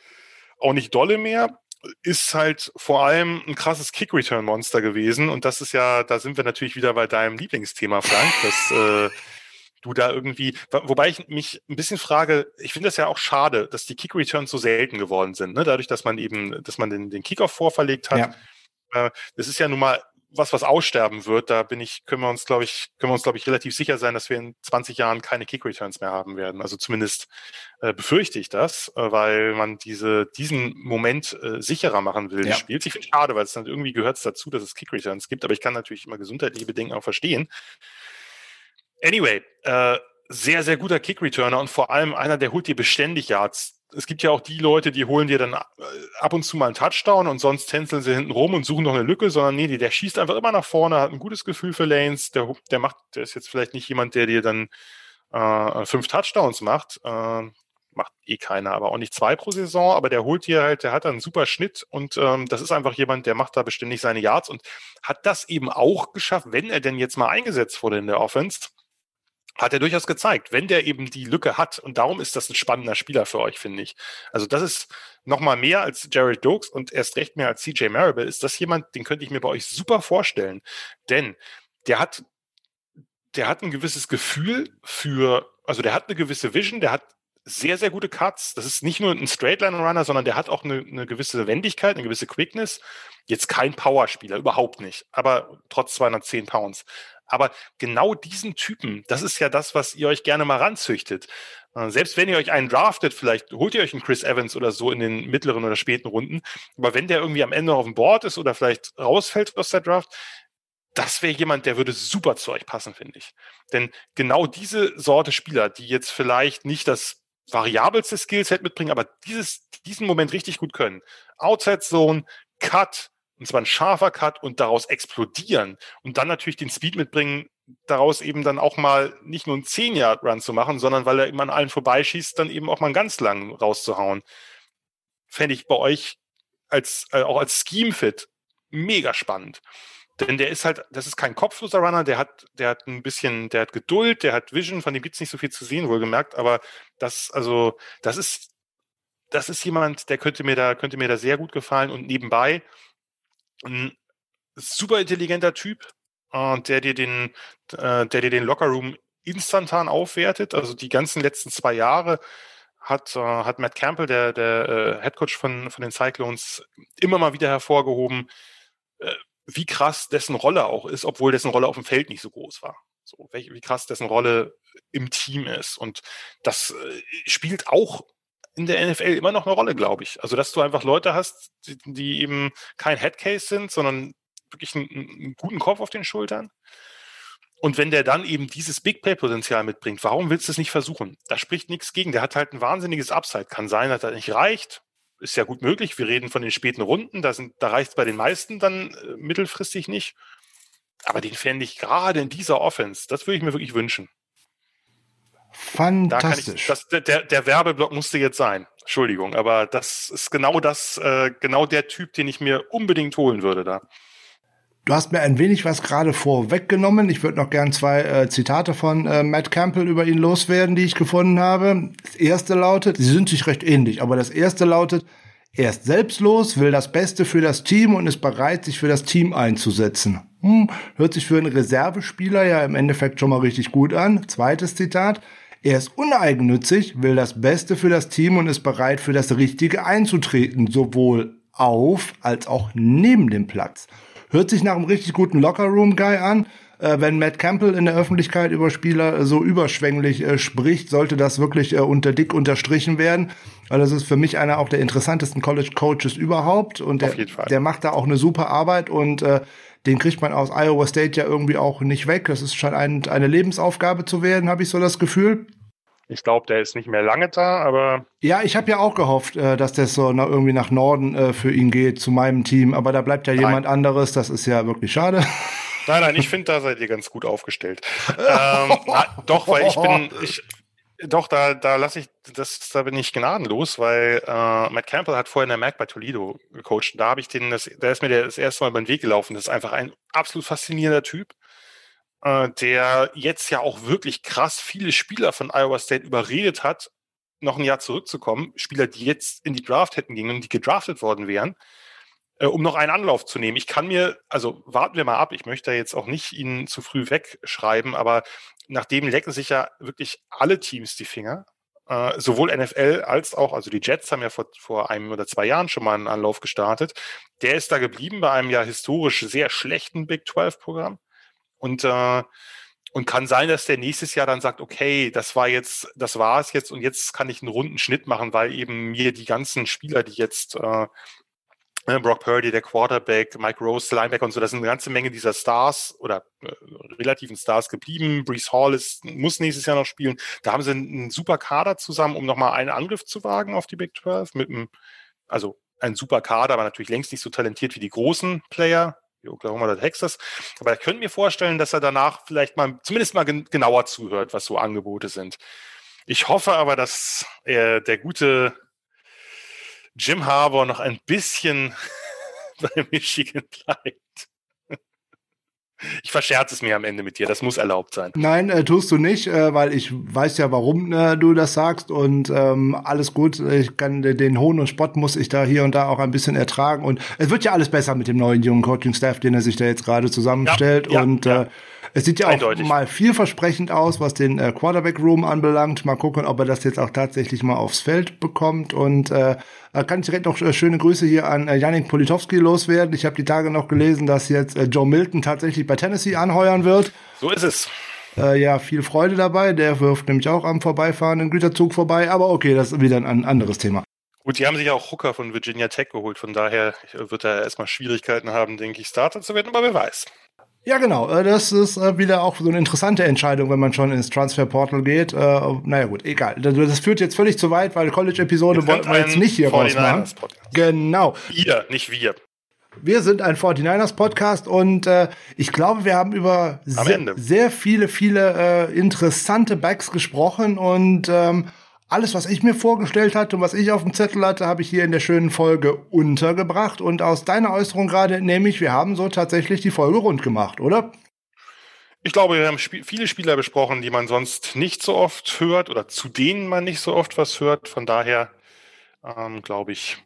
auch nicht dolle mehr. Ist halt vor allem ein krasses Kick-Return-Monster gewesen. Und das ist ja, da sind wir natürlich wieder bei deinem Lieblingsthema, Frank, dass äh, du da irgendwie, wobei ich mich ein bisschen frage, ich finde das ja auch schade, dass die Kick-Returns so selten geworden sind, ne? dadurch, dass man eben, dass man den, den Kickoff vorverlegt hat. Ja. Äh, das ist ja nun mal was, was aussterben wird, da bin ich, können wir uns, glaube ich, können wir uns, glaube ich, relativ sicher sein, dass wir in 20 Jahren keine Kick-Returns mehr haben werden. Also zumindest äh, befürchte ich das, äh, weil man diese, diesen Moment äh, sicherer machen will ja. des Spiels. Ich finde es schade, weil es dann irgendwie gehört dazu, dass es Kick-Returns gibt, aber ich kann natürlich immer gesundheitliche Bedenken auch verstehen. Anyway, äh, sehr, sehr guter Kick-Returner und vor allem einer, der holt dir beständig Yards es gibt ja auch die Leute, die holen dir dann äh, ab und zu mal einen Touchdown und sonst tänzeln sie hinten rum und suchen noch eine Lücke, sondern nee, der schießt einfach immer nach vorne, hat ein gutes Gefühl für Lanes, der, der macht, der ist jetzt vielleicht nicht jemand, der dir dann äh, fünf Touchdowns macht, äh, macht eh keiner, aber auch nicht zwei pro Saison, aber der holt dir halt, der hat einen super Schnitt und ähm, das ist einfach jemand, der macht da beständig seine Yards und hat das eben auch geschafft, wenn er denn jetzt mal eingesetzt wurde in der Offense, hat er durchaus gezeigt, wenn der eben die Lücke hat. Und darum ist das ein spannender Spieler für euch, finde ich. Also das ist nochmal mehr als Jared Dokes und erst recht mehr als CJ Marable. Ist das jemand, den könnte ich mir bei euch super vorstellen. Denn der hat, der hat ein gewisses Gefühl für, also der hat eine gewisse Vision, der hat sehr, sehr gute Cuts. Das ist nicht nur ein Straightline-Runner, sondern der hat auch eine, eine gewisse Wendigkeit, eine gewisse Quickness. Jetzt kein Powerspieler, überhaupt nicht, aber trotz 210 Pounds. Aber genau diesen Typen, das ist ja das, was ihr euch gerne mal ranzüchtet. Äh, selbst wenn ihr euch einen draftet, vielleicht holt ihr euch einen Chris Evans oder so in den mittleren oder späten Runden. Aber wenn der irgendwie am Ende auf dem Board ist oder vielleicht rausfällt aus der Draft, das wäre jemand, der würde super zu euch passen, finde ich. Denn genau diese Sorte Spieler, die jetzt vielleicht nicht das variabelste Skillset mitbringen, aber dieses, diesen Moment richtig gut können. Outside Zone, Cut, und zwar ein scharfer Cut und daraus explodieren und dann natürlich den Speed mitbringen, daraus eben dann auch mal nicht nur einen 10-Yard-Run zu machen, sondern weil er immer an allen vorbeischießt, dann eben auch mal einen ganz langen rauszuhauen. Fände ich bei euch als, äh, auch als Scheme-Fit mega spannend. Denn der ist halt, das ist kein kopfloser Runner, der hat, der hat ein bisschen, der hat Geduld, der hat Vision, von dem gibt's nicht so viel zu sehen, wohlgemerkt, aber das, also, das ist, das ist jemand, der könnte mir da, könnte mir da sehr gut gefallen und nebenbei ein super intelligenter Typ, äh, der dir den, äh, der dir den Lockerroom instantan aufwertet. Also die ganzen letzten zwei Jahre hat, äh, hat Matt Campbell, der, der äh, Headcoach von, von den Cyclones, immer mal wieder hervorgehoben, äh, wie krass dessen Rolle auch ist, obwohl dessen Rolle auf dem Feld nicht so groß war. So, wie, wie krass dessen Rolle im Team ist. Und das äh, spielt auch in der NFL immer noch eine Rolle, glaube ich. Also, dass du einfach Leute hast, die, die eben kein Headcase sind, sondern wirklich einen, einen, guten Kopf auf den Schultern. Und wenn der dann eben dieses Big Play-Potenzial mitbringt, warum willst du es nicht versuchen? Da spricht nichts gegen. Der hat halt ein wahnsinniges Upside. Kann sein, dass er nicht reicht ist ja gut möglich. Wir reden von den späten Runden, da, da reicht es bei den meisten dann äh, mittelfristig nicht. Aber den fände ich gerade in dieser Offense, das würde ich mir wirklich wünschen. Fantastisch. Ich, das, der, der Werbeblock musste jetzt sein. Entschuldigung, aber das ist genau das, äh, genau der Typ, den ich mir unbedingt holen würde da. Du hast mir ein wenig was gerade vorweggenommen. Ich würde noch gern zwei äh, Zitate von äh, Matt Campbell über ihn loswerden, die ich gefunden habe. Das erste lautet, sie sind sich recht ähnlich, aber das erste lautet, er ist selbstlos, will das Beste für das Team und ist bereit, sich für das Team einzusetzen. Hm, hört sich für einen Reservespieler ja im Endeffekt schon mal richtig gut an. Zweites Zitat. Er ist uneigennützig, will das Beste für das Team und ist bereit, für das Richtige einzutreten, sowohl auf als auch neben dem Platz. Hört sich nach einem richtig guten Lockerroom-Guy an. Äh, wenn Matt Campbell in der Öffentlichkeit über Spieler so überschwänglich äh, spricht, sollte das wirklich äh, unter dick unterstrichen werden. Weil das ist für mich einer auch der interessantesten College-Coaches überhaupt. Und der, der macht da auch eine super Arbeit und äh, den kriegt man aus Iowa State ja irgendwie auch nicht weg. Das ist schon ein, eine Lebensaufgabe zu werden, habe ich so das Gefühl. Ich glaube, der ist nicht mehr lange da, aber. Ja, ich habe ja auch gehofft, äh, dass das so irgendwie nach Norden äh, für ihn geht, zu meinem Team, aber da bleibt ja nein. jemand anderes, das ist ja wirklich schade. Nein, nein, ich finde, da seid ihr ganz gut aufgestellt. (laughs) ähm, na, doch, weil ich bin, ich, doch, da, da lasse ich, das, da bin ich gnadenlos, weil äh, Matt Campbell hat vorher in der Mac bei Toledo gecoacht. Da habe ich den, das, da ist mir der das erste Mal über den Weg gelaufen. Das ist einfach ein absolut faszinierender Typ äh, der jetzt ja auch wirklich krass viele Spieler von Iowa State überredet hat, noch ein Jahr zurückzukommen. Spieler, die jetzt in die Draft hätten gingen und die gedraftet worden wären, äh, um noch einen Anlauf zu nehmen. Ich kann mir, also warten wir mal ab, ich möchte jetzt auch nicht Ihnen zu früh wegschreiben, aber nachdem lecken sich ja wirklich alle Teams die Finger, Uh, sowohl NFL als auch, also die Jets haben ja vor, vor einem oder zwei Jahren schon mal einen Anlauf gestartet. Der ist da geblieben bei einem ja historisch sehr schlechten Big 12 Programm. Und, äh, und kann sein, dass der nächstes Jahr dann sagt, okay, das war jetzt, das war es jetzt und jetzt kann ich einen runden Schnitt machen, weil eben mir die ganzen Spieler, die jetzt äh, Brock Purdy, der Quarterback, Mike Rose, Linebacker und so, das sind eine ganze Menge dieser Stars oder äh, relativen Stars geblieben. Brees Hall ist, muss nächstes Jahr noch spielen. Da haben sie einen super Kader zusammen, um nochmal einen Angriff zu wagen auf die Big 12 mit einem, also ein super Kader, aber natürlich längst nicht so talentiert wie die großen Player, wie Oklahoma oder Texas. Aber ich könnte mir vorstellen, dass er danach vielleicht mal zumindest mal gen genauer zuhört, was so Angebote sind. Ich hoffe aber, dass er, der gute Jim Harbour noch ein bisschen (laughs) bei Michigan bleibt. Ich verscherze es mir am Ende mit dir, das muss erlaubt sein. Nein, äh, tust du nicht, äh, weil ich weiß ja, warum äh, du das sagst und ähm, alles gut. Ich kann den Hohn und Spott muss ich da hier und da auch ein bisschen ertragen und es wird ja alles besser mit dem neuen jungen Coaching-Staff, den er sich da jetzt gerade zusammenstellt ja, ja, und ja. Äh, es sieht ja Eindeutig. auch mal vielversprechend aus, was den äh, Quarterback Room anbelangt. Mal gucken, ob er das jetzt auch tatsächlich mal aufs Feld bekommt. Und äh, kann ich direkt noch äh, schöne Grüße hier an äh, Janik Politowski loswerden. Ich habe die Tage noch gelesen, dass jetzt äh, Joe Milton tatsächlich bei Tennessee anheuern wird. So ist es. Äh, ja, viel Freude dabei. Der wirft nämlich auch am vorbeifahrenden Güterzug vorbei. Aber okay, das ist wieder ein anderes Thema. Gut, die haben sich auch Hooker von Virginia Tech geholt. Von daher wird er erstmal Schwierigkeiten haben, denke ich, Starter zu werden. Aber wer weiß. Ja, genau. Äh, das ist äh, wieder auch so eine interessante Entscheidung, wenn man schon ins Transferportal geht. Äh, naja, gut, egal. Das führt jetzt völlig zu weit, weil College-Episode wollten wir jetzt nicht hier rausmachen. Genau. Ihr, nicht wir. Wir sind ein 49ers-Podcast und äh, ich glaube, wir haben über sehr, sehr, viele, viele äh, interessante Backs gesprochen und ähm, Alles, was ich mir vorgestellt hatte und was ich auf dem Zettel hatte, habe ich hier in der schönen Folge untergebracht. Und aus deiner Äußerung gerade nehme ich, wir haben so tatsächlich die Folge rund gemacht, oder? Ich glaube, wir haben viele Spieler besprochen, die man sonst nicht so oft hört oder zu denen man nicht so oft was hört. Von daher ähm, glaube ich,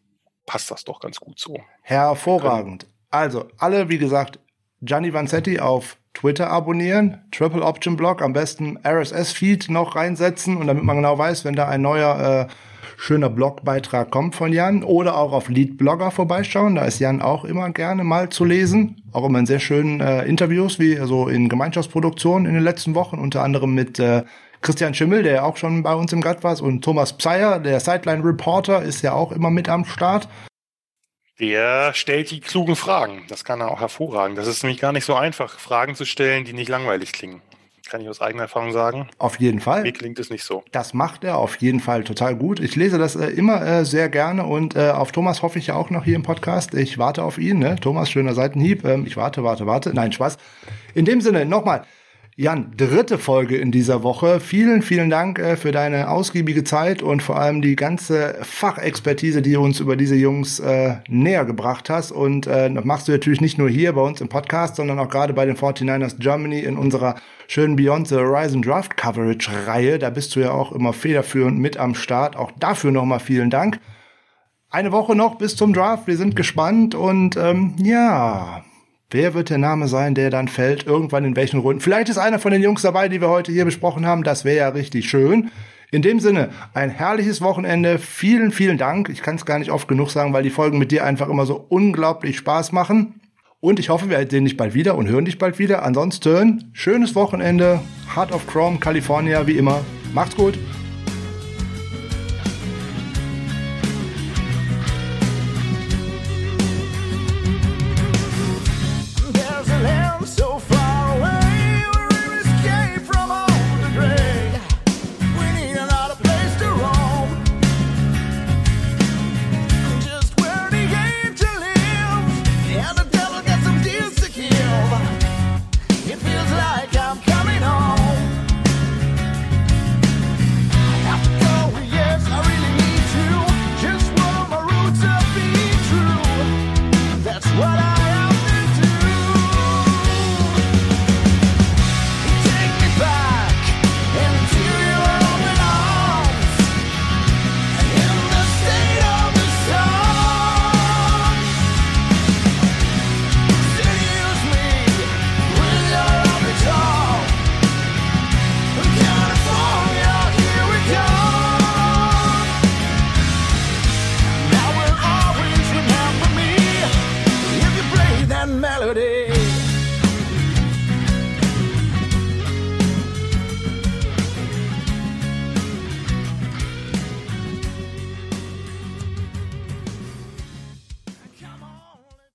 passt das doch ganz gut so. Hervorragend. Also, alle, wie gesagt, Gianni Vanzetti auf Twitter abonnieren, Triple Option Blog, am besten RSS-Feed noch reinsetzen und damit man genau weiß, wenn da ein neuer äh, schöner Blogbeitrag kommt von Jan oder auch auf Lead Blogger vorbeischauen. Da ist Jan auch immer gerne mal zu lesen. Auch immer in sehr schönen äh, Interviews, wie so in Gemeinschaftsproduktionen in den letzten Wochen, unter anderem mit äh, Christian Schimmel, der auch schon bei uns im Gast war, und Thomas Pseyer, der Sideline Reporter, ist ja auch immer mit am Start. Der stellt die klugen Fragen. Das kann er auch hervorragend. Das ist nämlich gar nicht so einfach, Fragen zu stellen, die nicht langweilig klingen. Kann ich aus eigener Erfahrung sagen. Auf jeden Fall. Mir klingt es nicht so. Das macht er auf jeden Fall total gut. Ich lese das äh, immer äh, sehr gerne und äh, auf Thomas hoffe ich ja auch noch hier im Podcast. Ich warte auf ihn. Ne? Thomas, schöner Seitenhieb. Ähm, ich warte, warte, warte. Nein, Spaß. In dem Sinne, nochmal. Jan, dritte Folge in dieser Woche. Vielen, vielen Dank äh, für deine ausgiebige Zeit und vor allem die ganze Fachexpertise, die du uns über diese Jungs äh, näher gebracht hast. Und äh, das machst du natürlich nicht nur hier bei uns im Podcast, sondern auch gerade bei den 49ers Germany in unserer schönen Beyond the Horizon Draft Coverage Reihe. Da bist du ja auch immer federführend mit am Start. Auch dafür nochmal vielen Dank. Eine Woche noch bis zum Draft. Wir sind gespannt und ähm, ja, Wer wird der Name sein, der dann fällt? Irgendwann in welchen Runden? Vielleicht ist einer von den Jungs dabei, die wir heute hier besprochen haben. Das wäre ja richtig schön. In dem Sinne, ein herrliches Wochenende. Vielen, vielen Dank. Ich kann es gar nicht oft genug sagen, weil die Folgen mit dir einfach immer so unglaublich Spaß machen. Und ich hoffe, wir sehen dich bald wieder und hören dich bald wieder. Ansonsten, schönes Wochenende. Heart of Chrome, California, wie immer. Macht's gut.